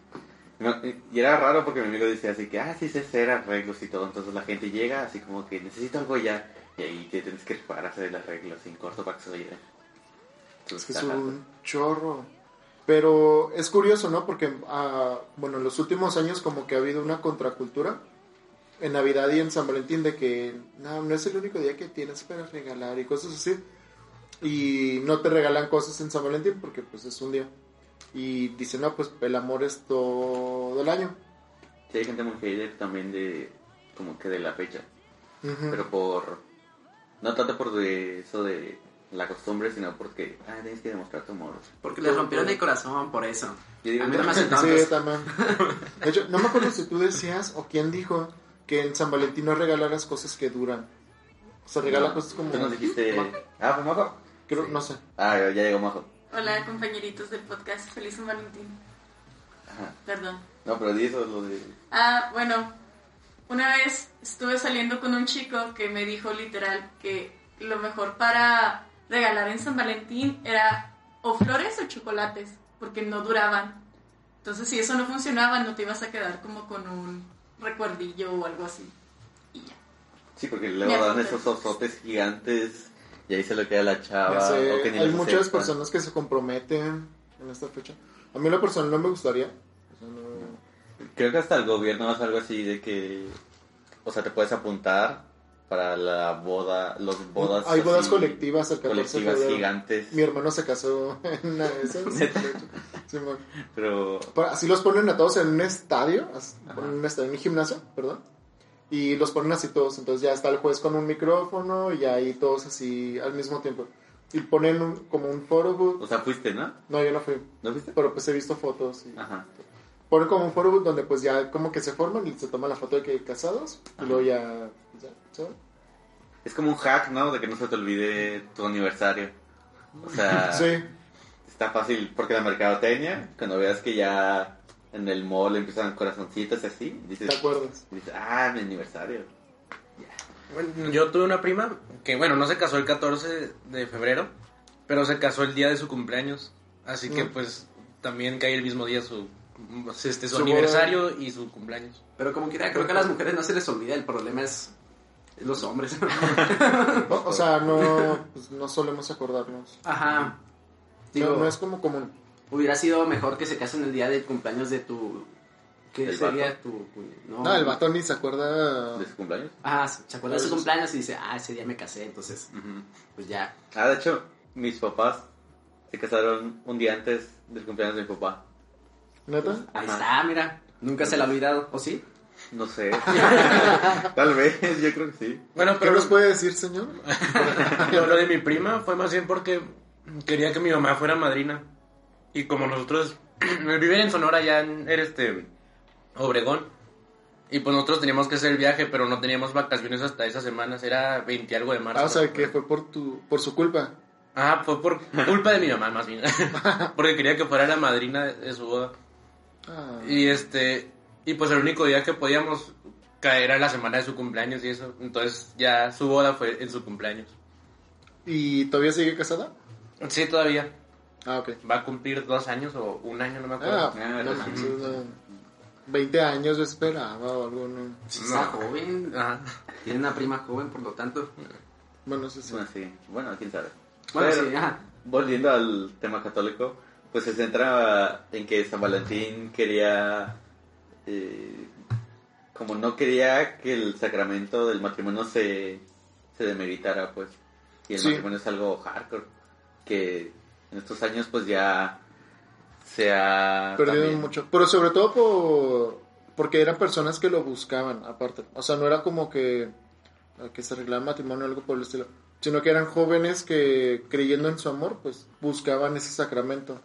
Y era raro porque mi amigo decía así que, ah, sí sé hacer arreglos y todo. Entonces la gente llega así como que necesito algo ya. Y ahí te tienes que preparar a hacer el arreglo sin corto para que se lleven. Es que es un chorro. Pero es curioso, ¿no? Porque, ah, bueno, en los últimos años como que ha habido una contracultura en Navidad y en San Valentín de que no, no es el único día que tienes para regalar y cosas así. Y no te regalan cosas en San Valentín porque pues es un día. Y dicen, no, pues el amor es todo el año. Sí, hay gente muy hater también de, como que de la fecha. Ujú. Pero por, no tanto por de eso de la costumbre, sino porque, ah, tienes que demostrar tu amor. Porque les rompieron el corazón por eso. Yo digo, A mí no me hacen Sí, también. De hecho, no me acuerdo si tú decías o quién dijo que en San Valentín no regalaras cosas que duran. O sea, regala No, cosas como... Tú nos dijiste, Ma- ah, pues Majo. Creo- no sé. Ah, ya llegó Majo. Hola compañeritos del podcast, feliz San Valentín. Ajá. Perdón. No, pero di eso, lo de... Ah, bueno, una vez estuve saliendo con un chico que me dijo literal que lo mejor para regalar en San Valentín era o flores o chocolates, porque no duraban. Entonces si eso no funcionaba, no te ibas a quedar como con un recuerdillo o algo así. Y ya. Sí, porque luego dan esos osotes gigantes y ahí se lo queda la chava. Ya sé, o que ni hay muchas aceptan. personas que se comprometen en esta fecha. A mí la persona no me gustaría. O sea, no- Creo que hasta el gobierno hace algo así de que, o sea, te puedes apuntar para la boda, los bodas. Hay bodas así, colectivas el 14 de colectivas gigantes. Mi hermano se casó *laughs* en una de esas. *laughs* Sí. Pero Así los ponen a todos en un estadio, en un estadio, en un gimnasio, perdón. Y los ponen así todos. Entonces ya está el juez con un micrófono y ahí todos así al mismo tiempo. Y ponen un- como un photo booth. O sea, fuiste, ¿no? No, yo no fui. ¿No fuiste? Pero pues he visto fotos. Y Ajá. Ponen como un photo booth donde pues ya como que se forman y se toman la foto de que casados. Y Ajá. luego ya... ya ¿sabes? es como un hack, ¿no? De que no se te olvide tu aniversario. O sea, *laughs* Sí. está fácil porque la mercadotecnia, cuando veas que ya en el mall empiezan corazoncitos y así, dices, ¿Te acuerdas? dices, ah, mi aniversario. Bueno, yo tuve una prima que, bueno, no se casó el 14 de febrero, pero se casó el día de su cumpleaños. Así que, Mm. pues, también cae el mismo día su, este, su, Su aniversario y su cumpleaños. Pero como quiera, creo que a las mujeres no se les olvida, el problema es los hombres. *laughs* O, o sea, no, pues, no solemos acordarnos. Ajá. Digo, Digo, no es como común. Hubiera sido mejor que se casen el día del cumpleaños de tu... ¿Qué ¿Del sería vato? tu...? No, No, el vato ni se acuerda. ¿De su cumpleaños? Ah, se acuerda de su cumpleaños y dice, ah, ese día me casé, entonces, pues ya. Ah, de hecho, mis papás se casaron un día antes del cumpleaños de mi papá. ¿Neta? Ahí Ajá. está, mira. Nunca se la ha olvidado, ¿o sí? No sé. *laughs* Tal vez, yo creo que sí. Bueno, ¿Qué pero nos puede decir, señor? *laughs* lo, lo de mi prima fue más bien porque quería que mi mamá fuera madrina. Y como nosotros *clears throat* viven en Sonora, ya en era este Obregón. Y pues nosotros teníamos que hacer el viaje, pero no teníamos vacaciones hasta esas semanas. Era 20 algo de marzo. Ah, o sea, que fue por tu, por su culpa. Ah, fue por culpa de mi mamá, más bien. *laughs* Porque quería que fuera la madrina de, de su boda. Ah. Y este, y pues el único día que podíamos caer era la semana de su cumpleaños y eso. Entonces ya su boda fue en su cumpleaños. ¿Y todavía sigue casada? Sí, todavía. Ah, ok. Va a cumplir dos años o un año, no me acuerdo. Ah, Ah, no no. manches, no. 20 años yo esperaba o algo, ¿no? Si está joven, Ajá. tiene una prima joven, por lo tanto. Bueno, eso sí. Bueno, sí. Bueno, quién sabe. Bueno, Pero, sí, ajá. Volviendo al tema católico, pues se centra en que San Valentín quería, eh, como no quería que el sacramento del matrimonio se, se demeritara, pues. Y el Sí. matrimonio es algo hardcore, que en estos años pues ya se ha... También- mucho. Pero sobre todo por, porque eran personas que lo buscaban, aparte. O sea, no era como que, que se arreglaban matrimonio o algo por el estilo. Sino que eran jóvenes que, creyendo en su amor, pues buscaban ese sacramento.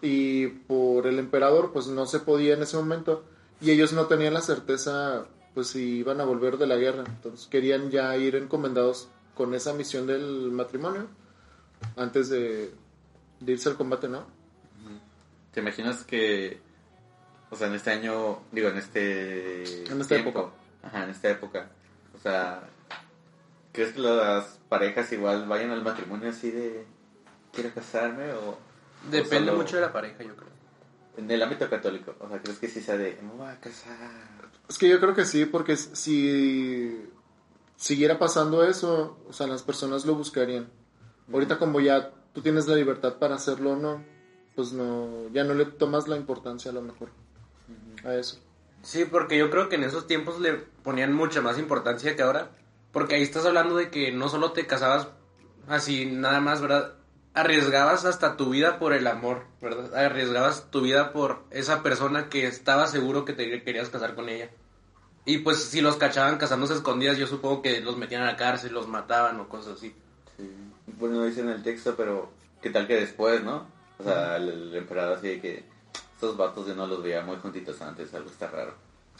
Y por el emperador, pues no se podía en ese momento. Y ellos no tenían la certeza, pues si iban a volver de la guerra. Entonces querían ya ir encomendados con esa misión del matrimonio antes de, de irse al combate, ¿no? ¿Te imaginas que, o sea, en este año, digo, en este... En esta época. Ajá, en esta época. O sea, ¿crees que las parejas igual vayan al matrimonio así de, quiero casarme o... Depende solo- mucho de la pareja, yo creo. En el ámbito católico, o sea, ¿crees que sí sea de, me voy a casar? Es que yo creo que sí, porque si siguiera pasando eso, o sea, las personas lo buscarían. Ahorita como ya tú tienes la libertad para hacerlo o no, pues no, ya no le tomas la importancia a lo mejor a eso. Sí, porque yo creo que en esos tiempos le ponían mucha más importancia que ahora. Porque ahí estás hablando de que no solo te casabas así nada más, ¿verdad? Arriesgabas hasta tu vida por el amor, ¿verdad? Arriesgabas tu vida por esa persona que estaba seguro que te querías casar con ella. Y pues si los cachaban casándose escondidas, yo supongo que los metían a la cárcel, los mataban o cosas así. Sí. Bueno, no dice en el texto, pero ¿qué tal que después, no? O sea, el, el emperador así de que estos vatos yo no los veía muy juntitos antes, algo está raro.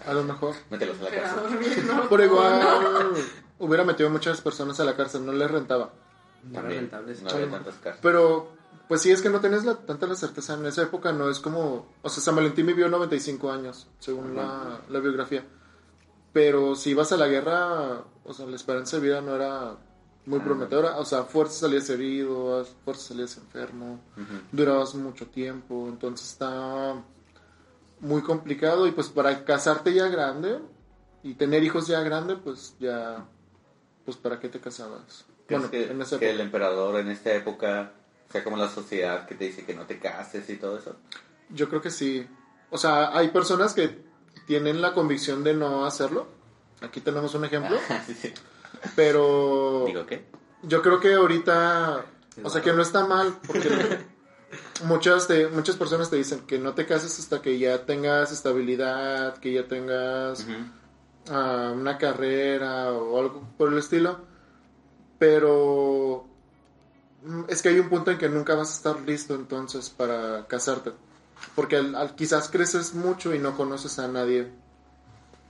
A lo mejor. Mételos a la cárcel. Loco, *laughs* Por ¿no? igual hubiera metido muchas personas a la cárcel, no les rentaba. No También, rentable. no había tantas cárceles. Pero, pues sí, es que no tenés la, tanta la certeza. En esa época no es como... O sea, San Valentín vivió 95 años, según la, la biografía. Pero si ibas a la guerra, o sea, la esperanza de vida no era muy prometedora. O sea, fuerza salías herido, fuerza salías enfermo, durabas mucho tiempo. Entonces está muy complicado. Y pues para casarte ya grande y tener hijos ya grande, pues ya... Pues para qué te casabas. ¿Crees Bueno, que, en esa que el emperador en esta época sea como la sociedad que te dice que no te cases y todo eso? Yo creo que sí. O sea, hay personas que tienen la convicción de no hacerlo. Aquí tenemos un ejemplo. *laughs* Sí. Pero Digo, ¿qué? yo creo que ahorita, o sea, que no está mal, porque *laughs* muchas, te- muchas personas te dicen que no te cases hasta que ya tengas estabilidad, que ya tengas ah, una carrera o algo por el estilo. Pero es que hay un punto en que nunca vas a estar listo entonces para casarte. Porque al- al- quizás creces mucho y no conoces a nadie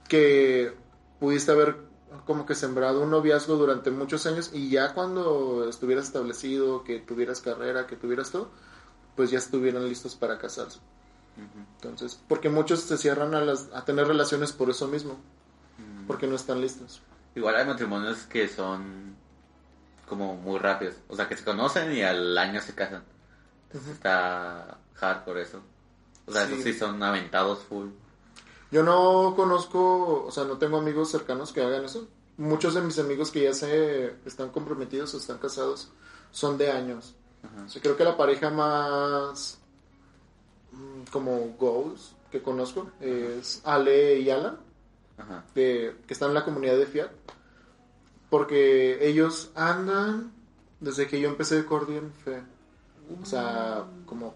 que pudiste haber como que sembrado un noviazgo durante muchos años y ya cuando estuvieras establecido, que tuvieras carrera, que tuvieras todo, pues ya estuvieran listos para casarse. Entonces, porque muchos se cierran a, las, a tener relaciones por eso mismo, porque no están listos. Igual hay matrimonios que son como muy rápidos, o sea, que se conocen y al año se casan. Entonces está hardcore eso. O sea, Sí. esos sí son aventados full. Yo no conozco, o sea, no tengo amigos cercanos que hagan eso. Muchos de mis amigos que ya se están comprometidos o están casados son de años. Ajá. O sea, creo que la pareja más mm, como goals que conozco es Ale y Alan, Ajá. que, que están en la comunidad de Fiat. Porque ellos andan desde que yo empecé Cordy en Fe. O sea, como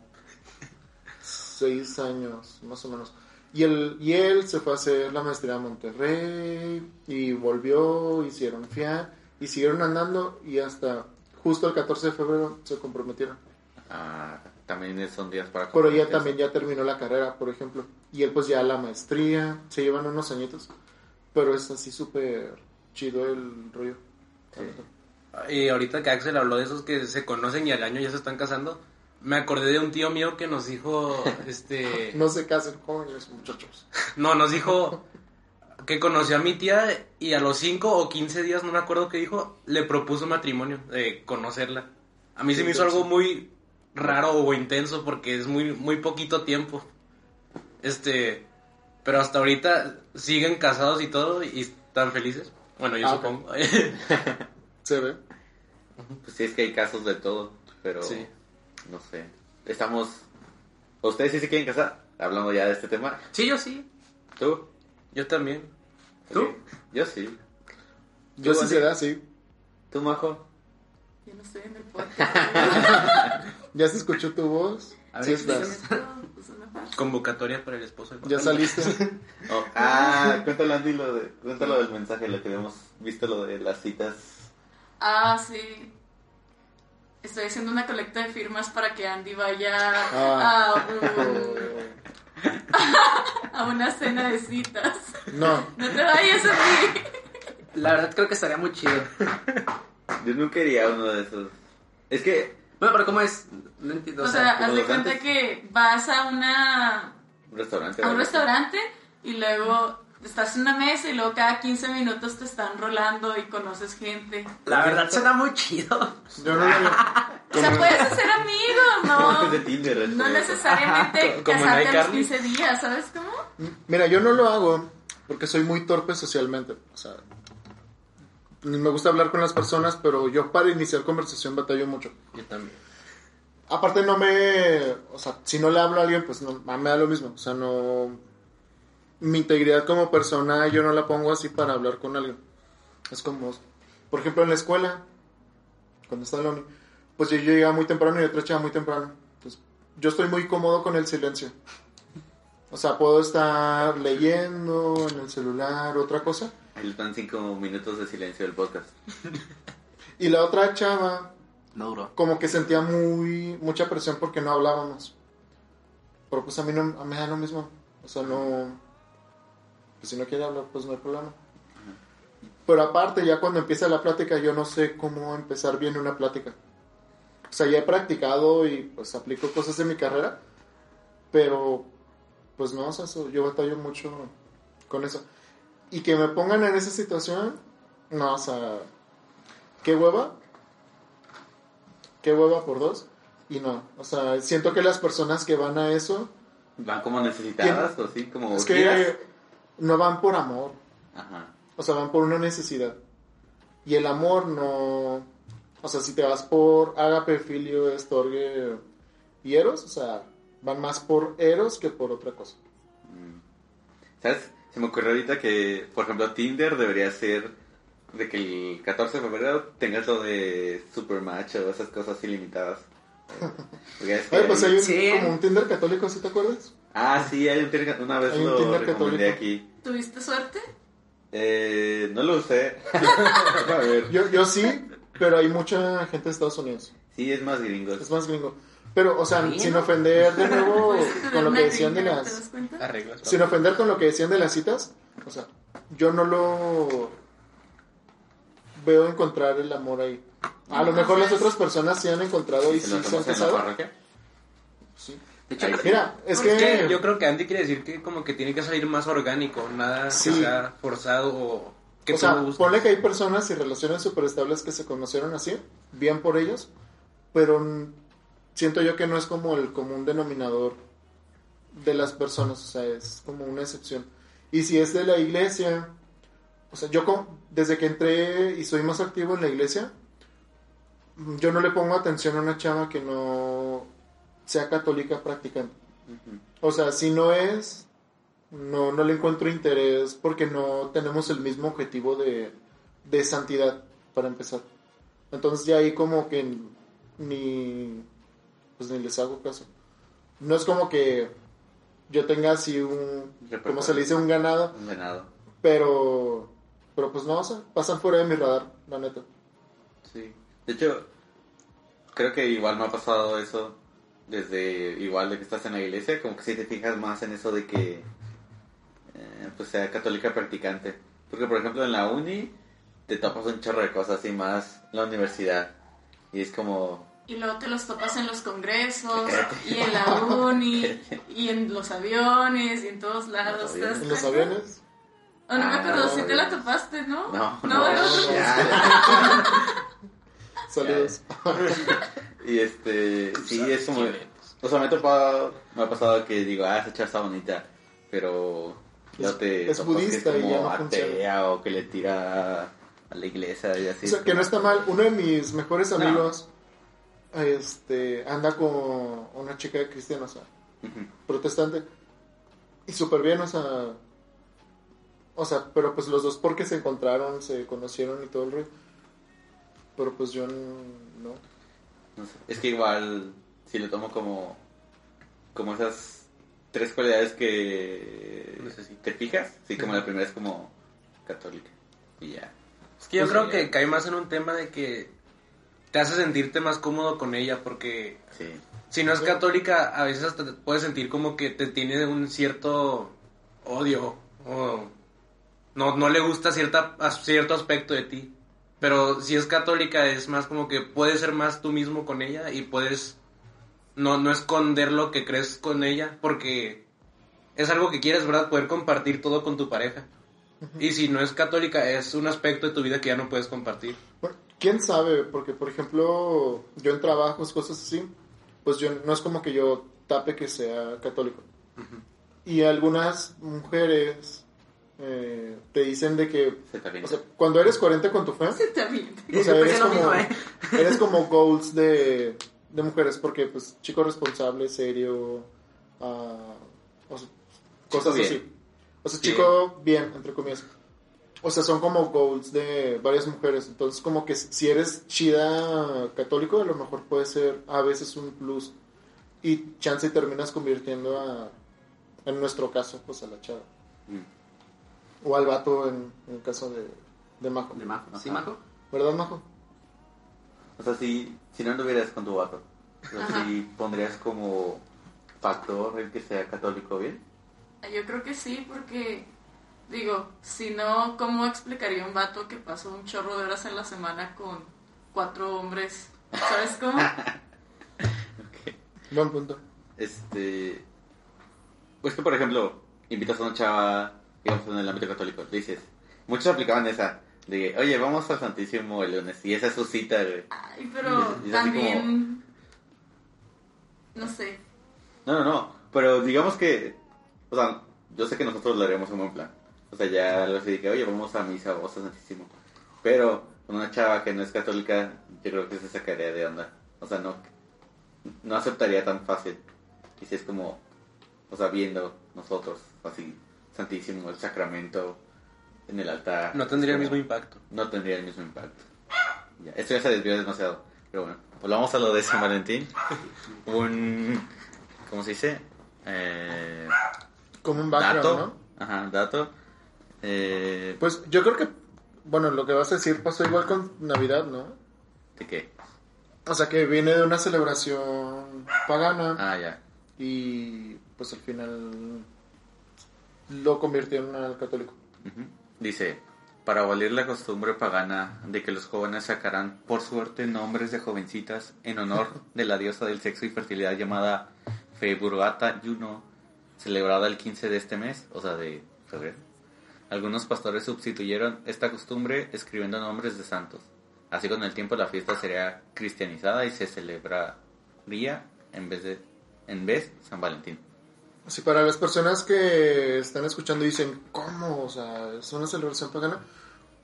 seis años, más o menos. Y él, y él se fue a hacer la maestría a Monterrey y volvió, hicieron Fiat y siguieron andando y hasta justo el 14 de febrero se comprometieron. Ah, también son días para Pero ella también ya terminó la carrera, por ejemplo. Y él pues ya la maestría, se llevan unos añitos. Pero es así súper chido el rollo. Y ahorita que Axel habló de esos que se conocen y al año ya se están casando, me acordé de un tío mío que nos dijo, *laughs* este, No se casen jóvenes muchachos. no, nos dijo que conoció a mi tía y a los 5 o 15 días, no me acuerdo qué dijo, le propuso matrimonio, de conocerla. A mí se me hizo algo muy raro o intenso porque es muy, muy poquito tiempo. Este, pero hasta ahorita siguen casados y todo y están felices. Bueno, yo Ah, supongo. *laughs* Se ve. Pues sí, es que hay casos de todo, pero Sí. No sé. Estamos... ¿Ustedes sí se quieren casar? Hablando ya de este tema. Sí, yo sí. ¿Tú? yo también. ¿Tú? Yo sí. Yo sí Andy. se da así. ¿Tú, Majo? Yo no estoy en el podcast. *laughs* Ya se escuchó tu voz. A Sí ver, estás. explícame. Pues. Convocatoria para el esposo. Ya saliste. *laughs* Oh, ah, cuéntalo, Andy, lo, de, cuéntalo del mensaje, lo que habíamos visto, lo de las citas. Ah, sí. Estoy haciendo una colecta de firmas para que Andy vaya Ah. a, un- *laughs* a una cena de citas. No. No te vayas, Andy. La verdad creo que estaría muy chido. Yo nunca iría a uno de esos. Es que Bueno, pero ¿cómo es? No entiendo. O sea, haz de cuenta antes. que vas a una un restaurante. a un restaurante y luego estás en una mesa y luego cada 15 minutos te están rolando y conoces gente. la verdad suena muy chido. Yo no lo *laughs* O sea, puedes hacer amigos, *laughs* no, antes de Tinder. no necesariamente *laughs* casarte a los iCarly. 15 días, ¿sabes cómo? Mira, yo no lo hago porque soy muy torpe socialmente. O sea, me gusta hablar con las personas, pero yo para iniciar conversación batallo mucho. Yo también. Aparte no me... O sea, si no le hablo a alguien, pues no, me da lo mismo. O sea, no... Mi integridad como persona yo no la pongo así para hablar con alguien. Es como... Por ejemplo, en la escuela, cuando estaba en la uni, pues yo llegaba muy temprano y otra chava muy temprano. Entonces, yo estoy muy cómodo con el silencio. O sea, puedo estar leyendo en el celular, otra cosa. Ahí les dan cinco minutos de silencio del podcast. *laughs* Y la otra chava, No duró. como que sentía muy mucha presión porque no hablábamos. Pero pues a mí no a mí me da lo mismo. O sea, no... Pues si no quiere hablar, pues no hay problema. Pero aparte, ya cuando empieza la plática, yo no sé cómo empezar bien una plática. O sea, ya he practicado y pues aplico cosas de mi carrera. Pero, pues no, o sea, eso- yo batallo mucho con eso. Y que me pongan en esa situación, no, o sea, qué hueva. Qué hueva por dos. Y no, o sea, siento que las personas que van a eso ¿Van como necesitadas o así? Como es que no van por amor, Ajá. o sea, van por una necesidad. Y el amor no, o sea, si te vas por agape, filio, estorgue y eros, o sea, van más por eros que por otra cosa. ¿Sabes? Se me ocurrió ahorita que, por ejemplo, Tinder debería ser de que el 14 de febrero tengas lo de Supermatch o esas cosas ilimitadas. *laughs* Oye, pues hay- hay un, Sí. como un Tinder católico, ¿sí te acuerdas? Ah, sí, hay un Tinder, una vez un lo recomendé católico. aquí. ¿Tuviste suerte? Eh, no lo usé. *laughs* *laughs* A ver. Yo, yo sí, pero hay mucha gente de Estados Unidos. Sí, es más gringo. Es más gringo. Pero, o sea, sin ofender de nuevo tener *laughs* con lo que decían de gringa, ¿te las... Arreglas. Sin ofender con lo que decían de las citas, o sea, yo no lo... veo encontrar el amor ahí. A lo mejor las otras personas sí han encontrado y ¿Se sí se han hacemos en la casado. parroquia? Sí. De hecho. Mira, es Es que, que yo creo que Andy quiere decir que como que tiene que salir más orgánico, nada Sí. que sea forzado o que o sea, ponle que hay personas y relaciones súper estables que se conocieron así, bien por ellos, pero siento yo que no es como el común denominador de las personas, o sea, es como una excepción. Y si es de la iglesia, o sea, yo desde que entré y soy más activo en la iglesia, yo no le pongo atención a una chava que no sea católica practicante. O sea, si no es, no, no le encuentro interés porque no tenemos el mismo objetivo de, de santidad, para empezar. Entonces ya ahí como que ni, pues ni les hago caso. No es como que yo tenga así un, como se le dice, un ganado, Un pero, pero pues no, o sea, pasan fuera de mi radar, la neta. Sí. De hecho, creo que igual me ha pasado eso desde igual de que estás en la iglesia, como que si te fijas más en eso de que eh, pues sea católica practicante. Porque por ejemplo en la uni te topas un chorro de cosas así más en la universidad. Y es como, Y luego te los topas en los congresos, y en la uni, y en los aviones, y en todos lados. Los ¿te das aviones. En los aviones. Oh, no me acuerdo, no, si te no. la topaste, ¿no? no, no, no, no. *laughs* Saludos. *laughs* Y este, sí, es como, o sea, me ha topado, me ha pasado que digo, ah, esa chava está bonita, pero ya Es- te es budista que y ya no funciona. o que le tira a la iglesia y así. O sea, que no está mal. Uno de mis mejores No. amigos este, anda con una chica cristiana, o sea, protestante. Y súper bien, o sea. O sea, pero pues los dos porque se encontraron, se conocieron y todo el rollo. Pero pues yo no. No sé, Es que igual, si lo tomo como, como esas tres cualidades que te fijas, sí, como la primera es como católica. Y ya. Es que yo Pues, creo que cae más en un tema de que te hace sentirte más cómodo con ella porque Sí. si no es católica a veces hasta te puedes sentir como que te tiene un cierto odio o no, no le gusta cierta, a cierto aspecto de ti. Pero si es católica es más como que puedes ser más tú mismo con ella y puedes no, no esconder lo que crees con ella porque es algo que quieres, ¿verdad? Poder compartir todo con tu pareja. Y si no es católica es un aspecto de tu vida que ya no puedes compartir. Quién sabe, porque por ejemplo, yo en trabajos, cosas así, pues yo no es como que yo tape que sea católico. Y algunas mujeres eh, te dicen de que, Se te o sea, cuando eres coherente con tu fe, o sea, eres como, mismo, ¿eh? eres como *laughs* goals de, de mujeres, porque pues chico responsable, serio, o sea, Chico cosas bien. así. O sea, chico bien, entre comillas. O sea, son como goals de varias mujeres. Entonces, como que si eres chida católico, a lo mejor puede ser a veces un plus. Y chance y terminas convirtiendo a, en nuestro caso, pues a la chava. Mm. O al vato en, en el caso de, de Majo. De Majo. ¿Sí, Ajá. Majo? ¿Verdad, Majo? O sea, si, si no anduvieras con tu vato, o sea, Ajá. si pondrías como factor el que sea católico bien. Yo creo que sí, porque, digo, si no, ¿cómo explicaría un vato que pasó un chorro de horas en la semana con cuatro hombres? ¿Sabes cómo? *laughs* Buen punto. Este. Pues que, por ejemplo, invitas a una chava, digamos, en el ámbito católico, dices. Muchos aplicaban esa, de, oye, vamos al Santísimo el lunes, y esa es su cita, güey. Ay, pero Y es así también, no sé, No, no, no, pero digamos que, o sea, yo sé que nosotros lo haríamos en buen plan. O sea, ya así de que, oye, vamos a misa, vamos al Santísimo. Pero con una chava que no es católica, yo creo que se sacaría de onda. O sea, no, no aceptaría tan fácil. Y si es como, o sea, viendo nosotros, así, Santísimo, el sacramento en el altar. No tendría el mismo impacto. No tendría el mismo impacto. Ya, esto ya se desvió demasiado. Pero bueno, volvamos a lo de San Valentín. *laughs* Un, ¿cómo se dice? Eh, Como un background, dato. ¿no? Ajá, dato. Eh, Pues yo creo que, bueno, lo que vas a decir pasó igual con Navidad, ¿no? ¿De qué? O sea, que viene de una celebración pagana Ah, ya. y pues al final lo convirtieron al católico. Dice, para abolir la costumbre pagana de que los jóvenes sacarán por suerte nombres de jovencitas en honor de la diosa del sexo y fertilidad llamada Feiburgata Juno, celebrada el 15 de este mes, o sea, de febrero. Algunos pastores sustituyeron esta costumbre escribiendo nombres de santos. Así con el tiempo la fiesta sería cristianizada y se celebraría en vez de en vez San Valentín. Así para las personas que están escuchando y dicen, ¿cómo? O sea, es una celebración pagana.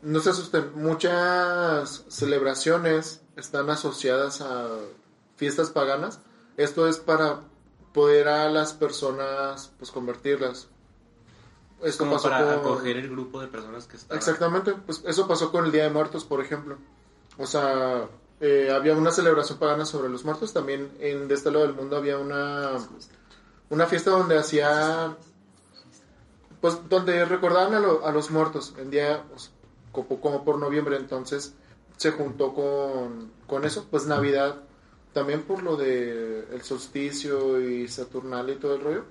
No se asusten, muchas celebraciones están asociadas a fiestas paganas. Esto es para poder a las personas pues convertirlas. Esto Como pasó para con- acoger el grupo de personas que están. Exactamente, pues eso pasó con el Día de Muertos, por ejemplo. O sea, eh, había una celebración pagana sobre los muertos. También en, de este lado del mundo había una, una fiesta donde hacían, pues donde recordaban a, lo- a los muertos en día, pues, como, como por noviembre. Entonces se juntó con, con eso, pues Navidad, también por lo de el solsticio y Saturnal y todo el rollo.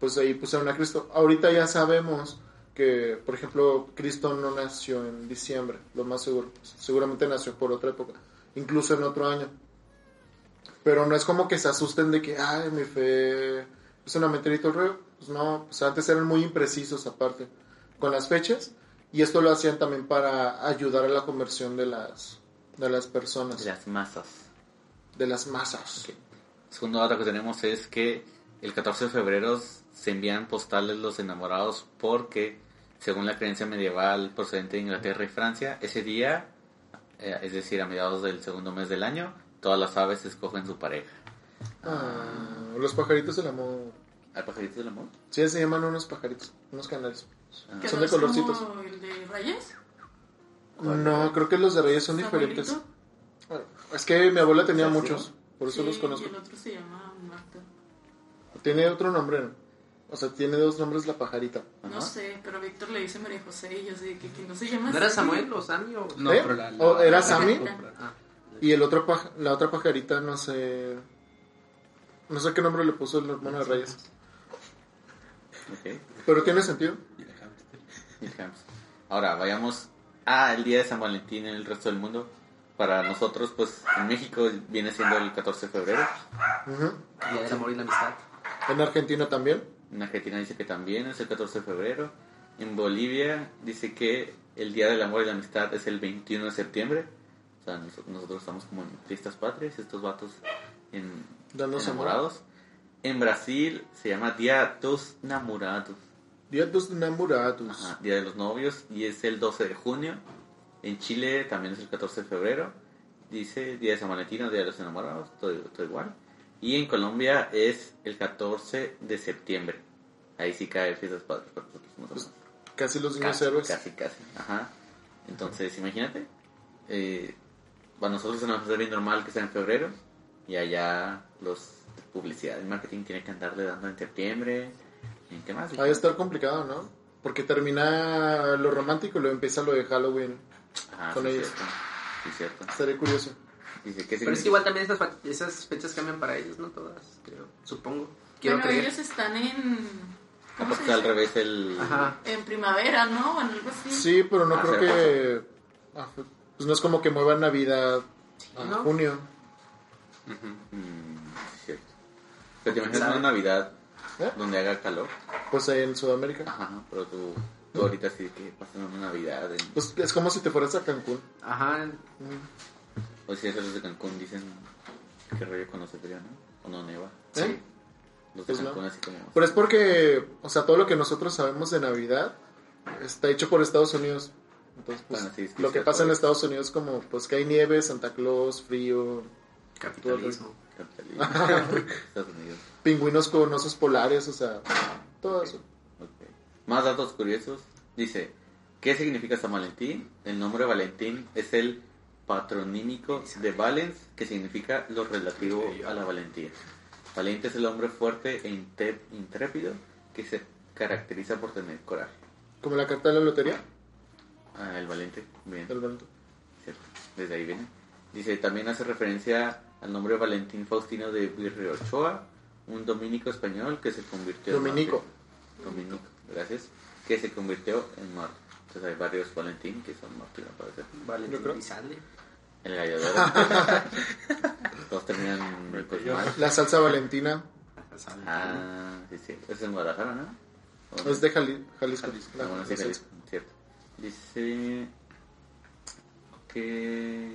Pues ahí pusieron a Cristo. Ahorita ya sabemos que, por ejemplo, Cristo no nació en diciembre, lo más seguro. Seguramente nació por otra época, incluso en otro año. Pero no es como que se asusten de que, ay, mi fe es una mentirita rollo. Pues no, pues antes eran muy imprecisos aparte con las fechas. Y esto lo hacían también para ayudar a la conversión de las, de las personas, De las masas. de las masas. Segundo dato que tenemos es que el 14 de febrero se envían postales los enamorados porque, según la creencia medieval procedente de Inglaterra y Francia, ese día, eh, es decir, a mediados del segundo mes del año, todas las aves escogen su pareja. Ah, los pajaritos del amor. ¿Hay pajaritos del amor? Sí, se llaman unos pajaritos, unos canarios. ¿Que Son de es como colorcitos. el de Reyes? No, creo que los de Reyes son diferentes. Bueno, Es que mi abuela tenía muchos, por eso Sí, los conozco. Y el otro se llama Marta. Tiene otro nombre, ¿no? o sea, tiene dos nombres la pajarita. No Ajá. sé, pero Víctor le dice María José y yo sé que, que no se llama ¿No era. Samuel o Sammy o...? No, ¿Eh? pero la, la- ¿O era la- Sammy? Ah, Y el otro paj- la otra pajarita, no sé. No sé qué nombre le puso el hermano de Reyes. Ok. Pero tiene sentido. Y dejamos. Ahora, vayamos al día de San Valentín en el resto del mundo. Para nosotros, pues, en México viene siendo el 14 de febrero. Día del amor y la amistad. En Argentina también. En Argentina dice que también es el 14 de febrero. En Bolivia dice que el Día del Amor y la Amistad es el 21 de septiembre. Sea, nosotros estamos como en fiestas patrias, estos vatos en Dándose amor. enamorados. En Brasil se llama Día dos Namorados. Día dos enamorados. Ajá, Día de los Novios y es el 12 de junio. En Chile también es el 14 de febrero. Dice Día de San Valentín, o Día de los Enamorados, todo, todo igual. Y en Colombia es el 14 de septiembre. Ahí sí cae fiestas patrias para nosotros. Pues. Casi los niños Casi, héroes. casi, casi. Ajá. Entonces, imagínate. eh, para nosotros se nos hace bien normal que sea en febrero. Y allá los publicidad y marketing tienen que andarle dando en septiembre. ¿En qué más? Va a estar complicado, ¿no? Porque termina lo romántico y luego empieza lo de Halloween. Ajá, con sí, ellos. cierto. Sí, cierto. Estaré curioso. Dice, ¿qué Pero es que igual también esas, fa- esas fechas cambian para ellos, ¿no? Todas, creo. Supongo. Quiero Bueno, creer. ellos están en... ¿Cómo pues se que al dice? revés el... Ajá. En primavera, ¿no? O en algo así. Sí, pero no Ah, creo que. ah, Pues no es como que muevan Navidad a ¿no? junio. Mm, cierto. Te imaginas una Navidad ¿Eh? donde haga calor. Pues ahí en Sudamérica. Ajá, pero tú, tú ahorita sí que pasan una Navidad. En, Pues es como si te fueras a Cancún. Ajá. Mm. o si esos los de Cancún dicen que rollo con los ¿no? O no neva. ¿Eh? Los de Pues no. Cancún así como... Pero es porque, o sea, todo lo que nosotros sabemos de Navidad está hecho por Estados Unidos. Entonces, pues, Bueno, sí, sí, lo que pasa en Estados Unidos como, pues que hay nieve, Santa Claus, frío, Capitalismo. capitalismo. *laughs* Estados Unidos. pingüinos con osos polares, o sea, todo eso. Ok. Más datos curiosos. Dice, ¿qué significa San Valentín? El nombre Valentín es el patronímico de Valens, que significa lo relativo a la valentía. Valiente es el hombre fuerte e intrépido que se caracteriza por tener coraje. Como la carta de la lotería. Ah, el valiente, bien, del Valentón. cierto. Desde ahí viene. Dice, también hace referencia al nombre Valentín Faustino de Virreochoa, un dominico español que se convirtió en Dominico. Dominico, gracias. Que se convirtió en mártir. Pues hay varios Valentín que son para ser. Valentín. Elizalde. El gallo de oro. *laughs* Todos terminan pues, mal. La salsa valentina Ah, sí, sí. Es en Guadalajara, ¿no? ¿O es de Jali- Jalisco. Ah, La- bueno, sí. Jalisco, cierto. Dice que...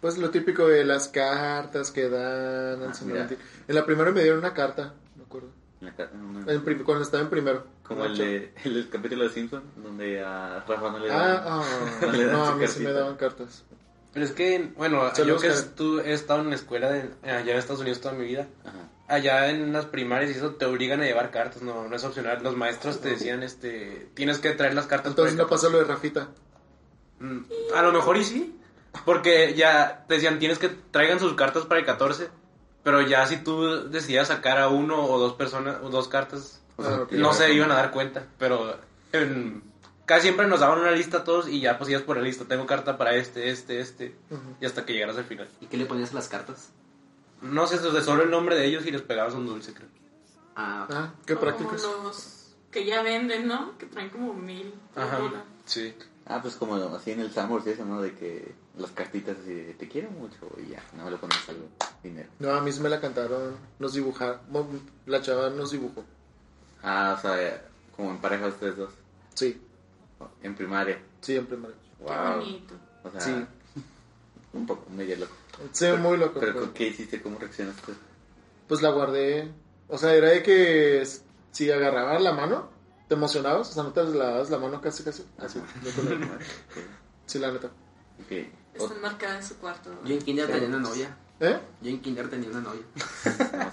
Pues lo típico de las cartas que dan en Ah. En la primera me dieron una carta, me acuerdo. la ca- una- En prim- cuando estaba en primero. Como el, de, el del capítulo de Simpson, donde a Rafa no le Ah, dan... ah, *laughs* no le dan no, su a mí sí me daban cartas. Pero es que, bueno, yo que estu- he estado en la escuela de, allá en Estados Unidos toda mi vida, Ajá. Allá en las primarias y eso te obligan a llevar cartas, no, no es opcional. Los maestros te decían, este, tienes que traer las cartas. Entonces para no que- pasó lo de Rafita. Mm, A lo mejor y sí, porque ya te decían, tienes que traigan sus cartas para el 14, pero ya si tú decidías sacar a uno o dos personas, o dos cartas, O sea, que no lleva se iban a dar cuenta, pero en- casi siempre nos daban una lista a todos y ya pues ibas por la lista, tengo carta para este, este, este, y hasta que llegaras al final. ¿Y qué le ponías a las cartas? No sé, de solo el nombre de ellos y les pegabas un dulce, creo. Ah, ok. Ah, qué Como prácticos. los que ya venden, ¿no? Que traen como mil. Ajá, sí. Ah, pues como así en el Summers y eso, ¿no? De que las cartitas así de te quiero mucho y ya, no le pones algo, dinero. No, a mí sí me la cantaron, nos dibujaron. La chava nos dibujó. Ah, o sea, como en pareja ustedes dos, Sí, en primaria. sí, en primaria. Qué bonito. O sea, Sí. un poco medio loco. Sí, muy loco. Pero ¿con ¿qué hiciste? ¿Cómo reaccionaste? Pues la guardé. O sea, era de que si agarrabas la mano, te emocionabas. O sea, no te lavabas la mano casi, casi. Así. Sí, la neta. Ok. Está enmarcada en su cuarto. Yo en kinder tenía una novia. ¿Eh? Yo en kinder tenía una novia.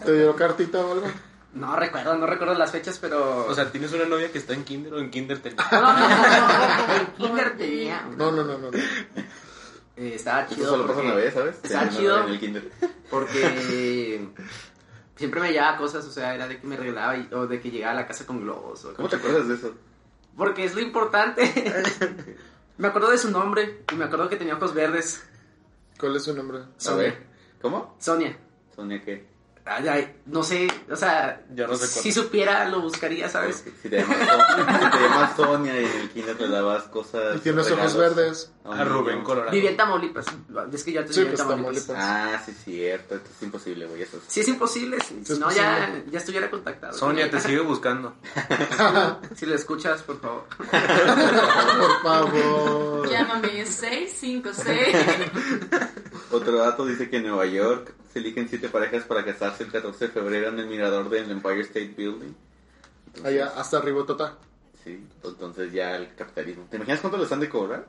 ¿Te dio cartita o algo? No recuerdo, no recuerdo las fechas, pero... O sea, ¿tienes una novia que está en kinder o en kinder te... No, no, no, en kinder tenía... No, no, no, no. Eh, estaba Eso chido solo pasa porque- una vez, ¿sabes? Estaba chido novia En el kinder. *laughs* porque siempre me llevaba cosas, o sea, era de que me regalaba y- o de que llegaba a la casa con globos. O ¿Cómo te acuerdas de eso? Porque es lo importante. *laughs* me acuerdo de su nombre y me acuerdo que tenía ojos verdes. ¿Cuál es su nombre? A Sonia. ver, ¿cómo? Sonia. Sonia, ¿qué? Ay, ay, no sé, o sea, no si supiera lo buscaría, ¿sabes? Si te llamas, Son- si te llamas Sonia y en el kinder le dabas cosas. Y tienes ojos verdes. A Rubén. Colorado. Vivía en Tamaulipas. Es que yo antes Sí, vivía en pues, Tamaulipas. Ah, sí, cierto. Esto es imposible, güey. Eso es- Si es imposible, si, Sí, es no ya, ya estuviera contactado. Sonia, te sigue buscando. *laughs* Si lo escuchas, por favor. *laughs* Por favor. Llámame 656. *laughs* Otro dato dice que en Nueva York se eligen siete parejas para casarse el 14 de febrero en el mirador del Empire State Building. Entonces, Allá, hasta arriba, tota. Sí, entonces ya el capitalismo. ¿Te imaginas cuánto les han de cobrar?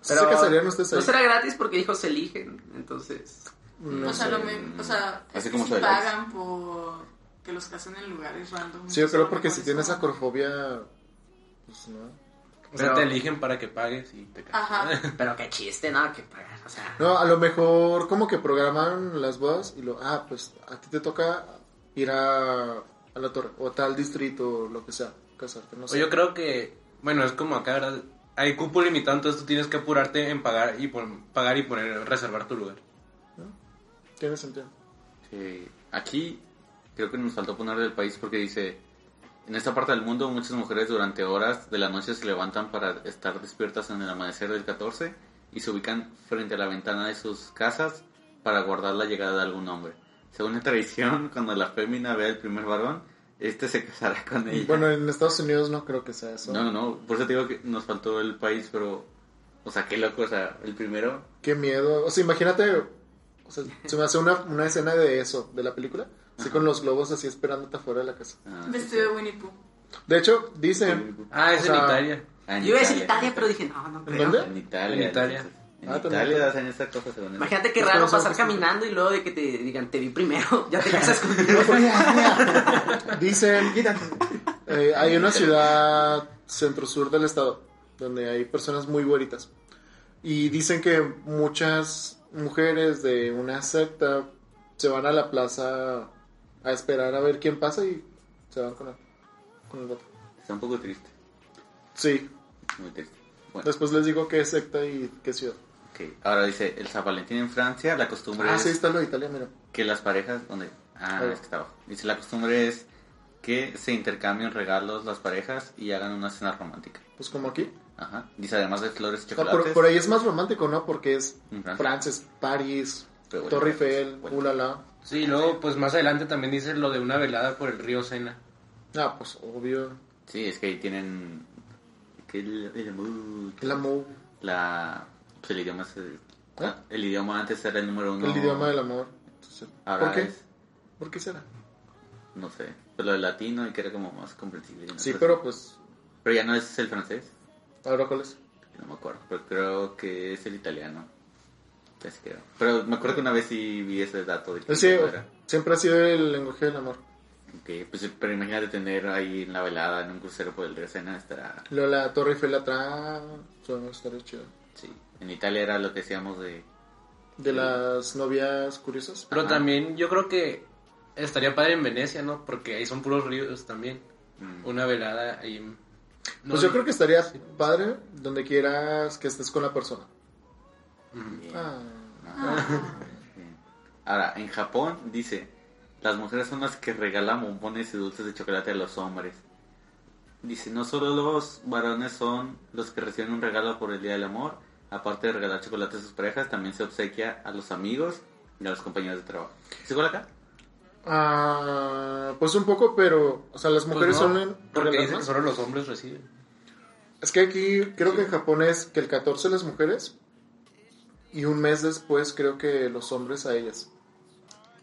¿Se casarían ustedes ahí? No será gratis porque hijos se eligen, entonces... No o sea, lo me- o sea, Así es como likes. pagan por que los casen en lugares random. Sí, yo creo porque si tienes acrofobia, pues no. O sea, Pero- te eligen para que pagues y te casas. Ajá. *laughs* Pero qué chiste, ¿no? Que pagar, o sea... No, a lo mejor como que programan las bodas y lo, ah, pues a ti te toca ir a, a la torre o a tal distrito o lo que sea, casarte, no O yo creo que, bueno, es como acá, ¿verdad? Hay cupo limitado, entonces tú tienes que apurarte en pagar y pon- pagar y poner, reservar tu lugar. Tiene sentido. Sí, aquí creo que nos faltó poner del país porque dice, en esta parte del mundo muchas mujeres durante horas de la noche se levantan para estar despiertas en el amanecer del 14 y se ubican frente a la ventana de sus casas para guardar la llegada de algún hombre. Según la tradición, *laughs* cuando la fémina ve al primer varón, este se casará con ella. Bueno, en Estados Unidos no creo que sea eso. no, no, no, por eso te digo que nos faltó el país, pero, o sea, qué loco, o sea, el primero, Qué miedo. O sea, imagínate, o sea, se me hace una, una escena de eso, de la película, así con los globos así esperándote afuera de la casa. ah, sí, Vestido de Winnie Pooh. De hecho, dicen, Ah, es O en sea, Italia. Ah, Yo iba a decir Italia, pero dije, no, no ¿En creo. dónde? En Italia. En Italia. En Ah. Italia hacen estas cosas. según eso. Imagínate qué raro pasar caminando y luego de que te digan, te vi primero, *laughs* ya te *laughs* casas conmigo. *laughs* dicen, eh, hay una ciudad centro-sur del estado donde hay personas muy güeritas. Y dicen que muchas mujeres de una secta se van a la plaza a esperar a ver quién pasa y se van con él, con el vato. Está un poco triste. Sí, Muy triste. Bueno, después les digo qué secta y qué ciudad. ok. Ahora dice, el San Valentín en Francia, la costumbre Ah, es sí, está lo de Italia, mira. que las parejas... ¿Dónde? Ah, es que está abajo. Dice, la costumbre es que se intercambien regalos las parejas y hagan una cena romántica. Pues como aquí. Ajá. Dice además de flores y chocolates. por, por ahí es más romántico, ¿no? Porque es Francia. Francia, es París, bueno, Torre Eiffel, bueno. ulala. Sí, y luego, pues más adelante también dice lo de una velada por el río Sena. Ah, pues obvio. Sí, es que ahí tienen... Que el, el amor, El amor, la... pues el idioma ah, El idioma antes era el número uno. el idioma del amor. Entonces, Ahora ¿Por qué? es... ¿Por qué será? No sé. Pero el latino y que era como más comprensible. ¿no? Sí, pero pues, Pero ya no es el francés. ¿ahora cuál es? No me acuerdo. Pero creo que es el italiano. Pero me acuerdo que una vez sí vi ese dato. De que Sí, siempre ha sido el lenguaje del amor. Ok, pues, pero imagínate tener ahí en la velada en un crucero por el río Sena. Estará... Luego la Torre Eiffel atrás, son estaría chido. Sí. En Italia era lo que decíamos de... De las novias curiosas. Pero Ajá. también yo creo que estaría padre en Venecia, ¿no? Porque ahí son puros ríos también. mm, Una velada ahí. Pues No, yo creo que estaría padre donde quieras que estés con la persona. Bien. Ah, Bien. Ahora, en Japón dice, las mujeres son las que regalan bombones y dulces de chocolate a los hombres. Dice, no solo los varones son los que reciben un regalo por el Día del Amor, aparte de regalar chocolate a sus parejas, también se obsequia a los amigos y a los compañeros de trabajo. ¿Es igual acá? Ah, pues un poco, pero, o sea, las Pues mujeres no, suelen Porque que solo los hombres reciben. Es que aquí creo que en Japón es que el 14 las mujeres y un mes después creo que los hombres a ellas.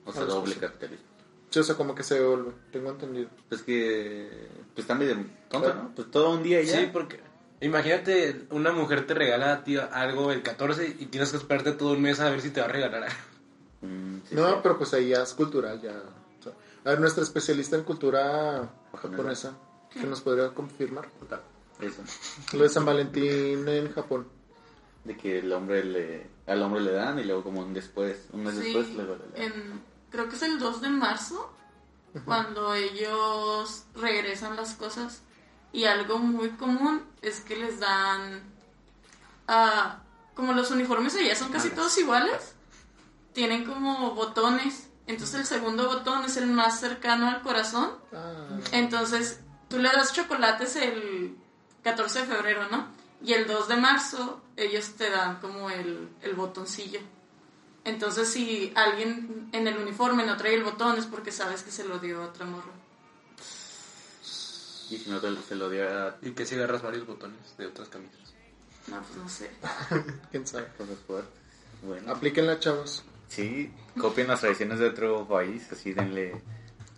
O sea, doble capitalismo. Sí, o sea, como que se devuelve, tengo entendido. Pues que, pues está medio tonto, ¿no? Pues todo un día y ya. Sí, porque imagínate, una mujer te regala a ti algo el 14 y tienes que esperarte todo un mes a ver si te va a regalar algo. Mm, sí, no, sí. pero pues ahí ya es cultural, ya. o sea, a ver, nuestra especialista en cultura Japonesa. que nos podría confirmar. Eso. Lo de San Valentín en Japón. De que el hombre le, al hombre le dan y luego como un después, un mes Sí, después luego le dan. en- creo que es el 2 de marzo cuando ellos regresan las cosas y algo muy común es que les dan ah, como los uniformes allá son casi Malas. todos iguales tienen como botones entonces el segundo botón es el más cercano al corazón Ah, entonces, tú le das chocolates el 14 de febrero, ¿no? Y el 2 de marzo ellos te dan como el, el botoncillo. Entonces, si alguien en el uniforme no trae el botón es porque sabes que se lo dio a otra morra. Y si no te, se lo dio a Y que si agarras varios botones de otras camisas. No, pues no sé. *laughs* quién sabe. Bueno. Aplíquenla, chavos. Sí, copien las tradiciones de otro país, así denle...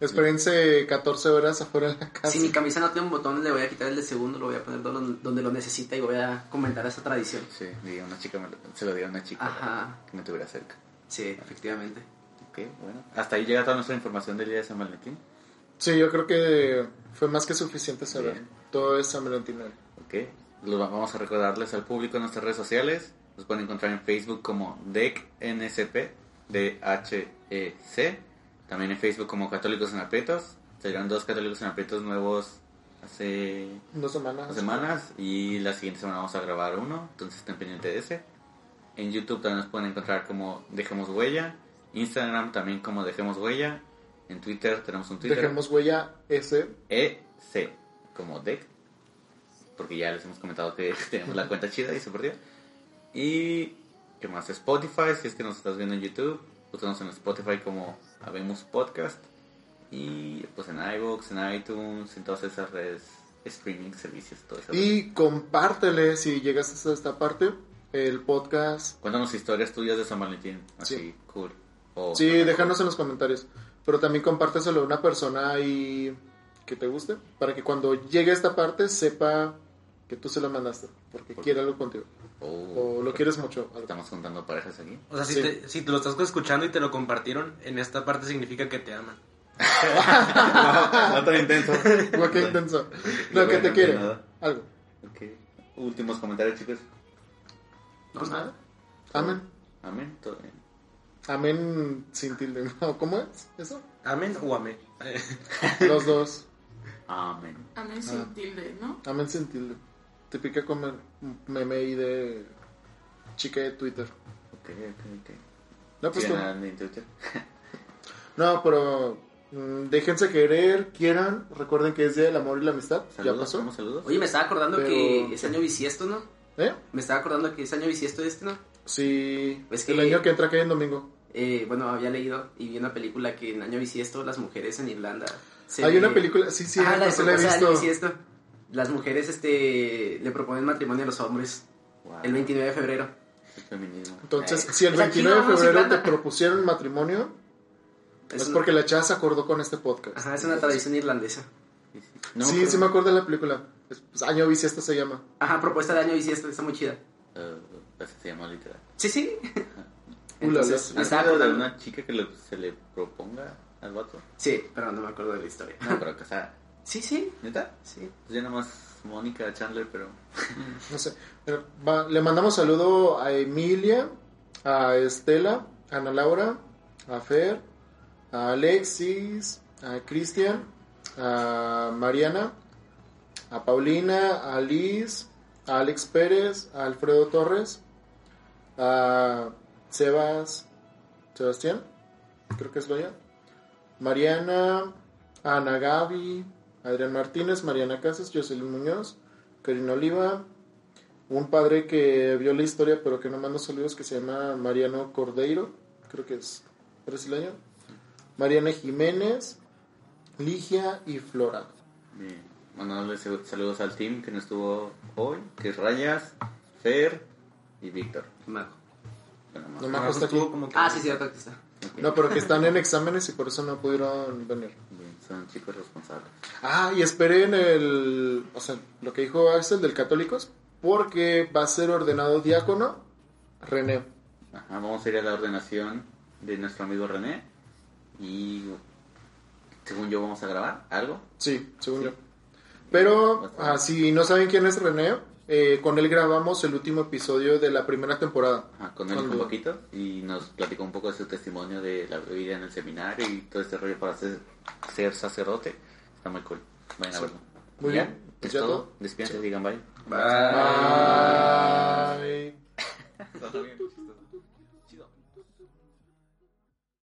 Espérense 14 horas afuera de la casa. Si mi camisa no tiene un botón, le voy a quitar el de segundo, lo voy a poner donde, donde lo necesita y voy a comentar esa tradición. Sí, diga, una chica me lo- se lo dio a una chica Ajá. que me tuviera cerca. Sí, efectivamente. Ok, bueno. Hasta ahí llega toda nuestra información del día de San Valentín. Sí, yo creo que fue más que suficiente saber. Bien. Todo es San Valentín. Ok, los va- vamos a recordarles al público en nuestras redes sociales. Los pueden encontrar en Facebook como DECNSP, D-H-E-C. También en Facebook como Católicos en Aprietos. Salieron dos Católicos en Aprietos nuevos hace Dos semanas. dos semanas y la siguiente semana vamos a grabar uno, entonces estén pendientes de ese. En YouTube también nos pueden encontrar como Dejemos Huella, Instagram también como Dejemos Huella, en Twitter tenemos un Twitter Dejemos huella S. EC como DEC, porque ya les hemos comentado que *laughs* tenemos la cuenta chida y se perdió. Y qué más, Spotify, si es que nos estás viendo en YouTube, búscanos en Spotify como Habemos Podcast y pues en iVoox, en iTunes, en todas esas redes, streaming, servicios, todo eso. Y compártele si llegaste hasta esta parte. El podcast. Cuéntanos historias tuyas de San Valentín, así, Sí. cool. O- Sí, déjanos en los comentarios. Pero también compárteselo a una persona ahí que te guste. Para que cuando llegue a esta parte sepa que tú se lo mandaste. Porque quiere algo contigo. o- O lo quieres mucho. algo. Estamos contando parejas aquí. O sea, si, Sí. te, si te lo estás escuchando y te lo compartieron, en esta parte significa que te aman. *laughs* no, tan intenso. *laughs* Lo que intenso. Lo Lo que te quiere. nada. Algo. Ok. Últimos comentarios, chicos. No, Pues nada. Amén. Amén. Todo bien. Amén sin tilde. No, ¿Cómo es eso? ¿Amen o amén? Los dos. Amén. Amén sin Ah. tilde, ¿no? Amén sin tilde. Te pica como meme ahí de chica de Twitter. Ok, ok, ok. No, pues como- en Twitter. *laughs* No, pero Mm, déjense querer, quieran. Recuerden que es Día del Amor y la Amistad. ya Saludos, pasó. ¿tenemos saludos? Oye, me estaba acordando Pero- que es año bisiesto, ¿no? ¿Eh? Me estaba acordando que es año bisiesto este, ¿no? Sí. Es el año que entra cae en domingo. Eh, bueno, había leído y vi una película que en año bisiesto las mujeres en Irlanda... se Hay le- una película, sí, sí, Ajá, la sí la he año visto. bisiesto. Las mujeres este, le proponen matrimonio a los hombres Wow, el 29 de febrero. el feminismo. Entonces, Eh, si el es aquí, 29 de febrero te propusieron matrimonio, es, una- porque la chava se acordó con este podcast. Ajá, es una tradición irlandesa. Sí, sí. No, sí, pero- sí me acuerdo de la película. Es- pues, año bisiesto se llama. Ajá, propuesta de año bisiesto, está muy chida. Eh, así se llama literal. Sí, sí. *laughs* Entonces, ¿Has de una chica que le- se le proponga al vato? Sí, pero no me acuerdo de la historia. No, pero casada. Sí, sí, ¿Neta? sí. Pues ya nomás Mónica Chandler, pero... *laughs* No sé. Pero va- le mandamos saludo a Emilia, a Estela, a Ana Laura, a Fer, a Alexis, a Cristian, a Mariana, a Paulina, a Liz, a Alex Pérez, a Alfredo Torres, a Sebas, Sebastián, creo que es lo ya, Mariana, a Ana Gaby, Adrián Martínez, Mariana Casas, Jocelyn Muñoz, Karina Oliva, un padre que vio la historia pero que no mandó saludos que se llama Mariano Cordeiro, creo que es brasileño, Mariana Jiménez, Ligia y Flora. Bien. Mandándole saludos al team que no estuvo hoy, que es Rayas, Fer y Víctor. Majo. Bueno, más. No me está aquí. Estuvo como que- Ah, sí, está. Ok. No, pero que están en exámenes y por eso no pudieron venir. Son chicos responsables. Ah, y esperen el, o sea, lo que dijo Axel del Católicos, porque va a ser ordenado diácono René. Ajá, vamos a ir a la ordenación de nuestro amigo René y según yo vamos a grabar algo. Sí, según Sí. yo. Pero, ah, si no saben quién es René, eh, con él grabamos el último episodio de la primera temporada. Ajá, con él Cuando- un poquito y nos platicó un poco de su testimonio de la vida en el seminario y todo este rollo para ser, ser sacerdote. Está muy cool. Vayan a verlo. Muy ¿Ya? bien. ¿Es ¿Ya todo? todo? Despídense, digan bye. Bye. Está *laughs* bien chistoso.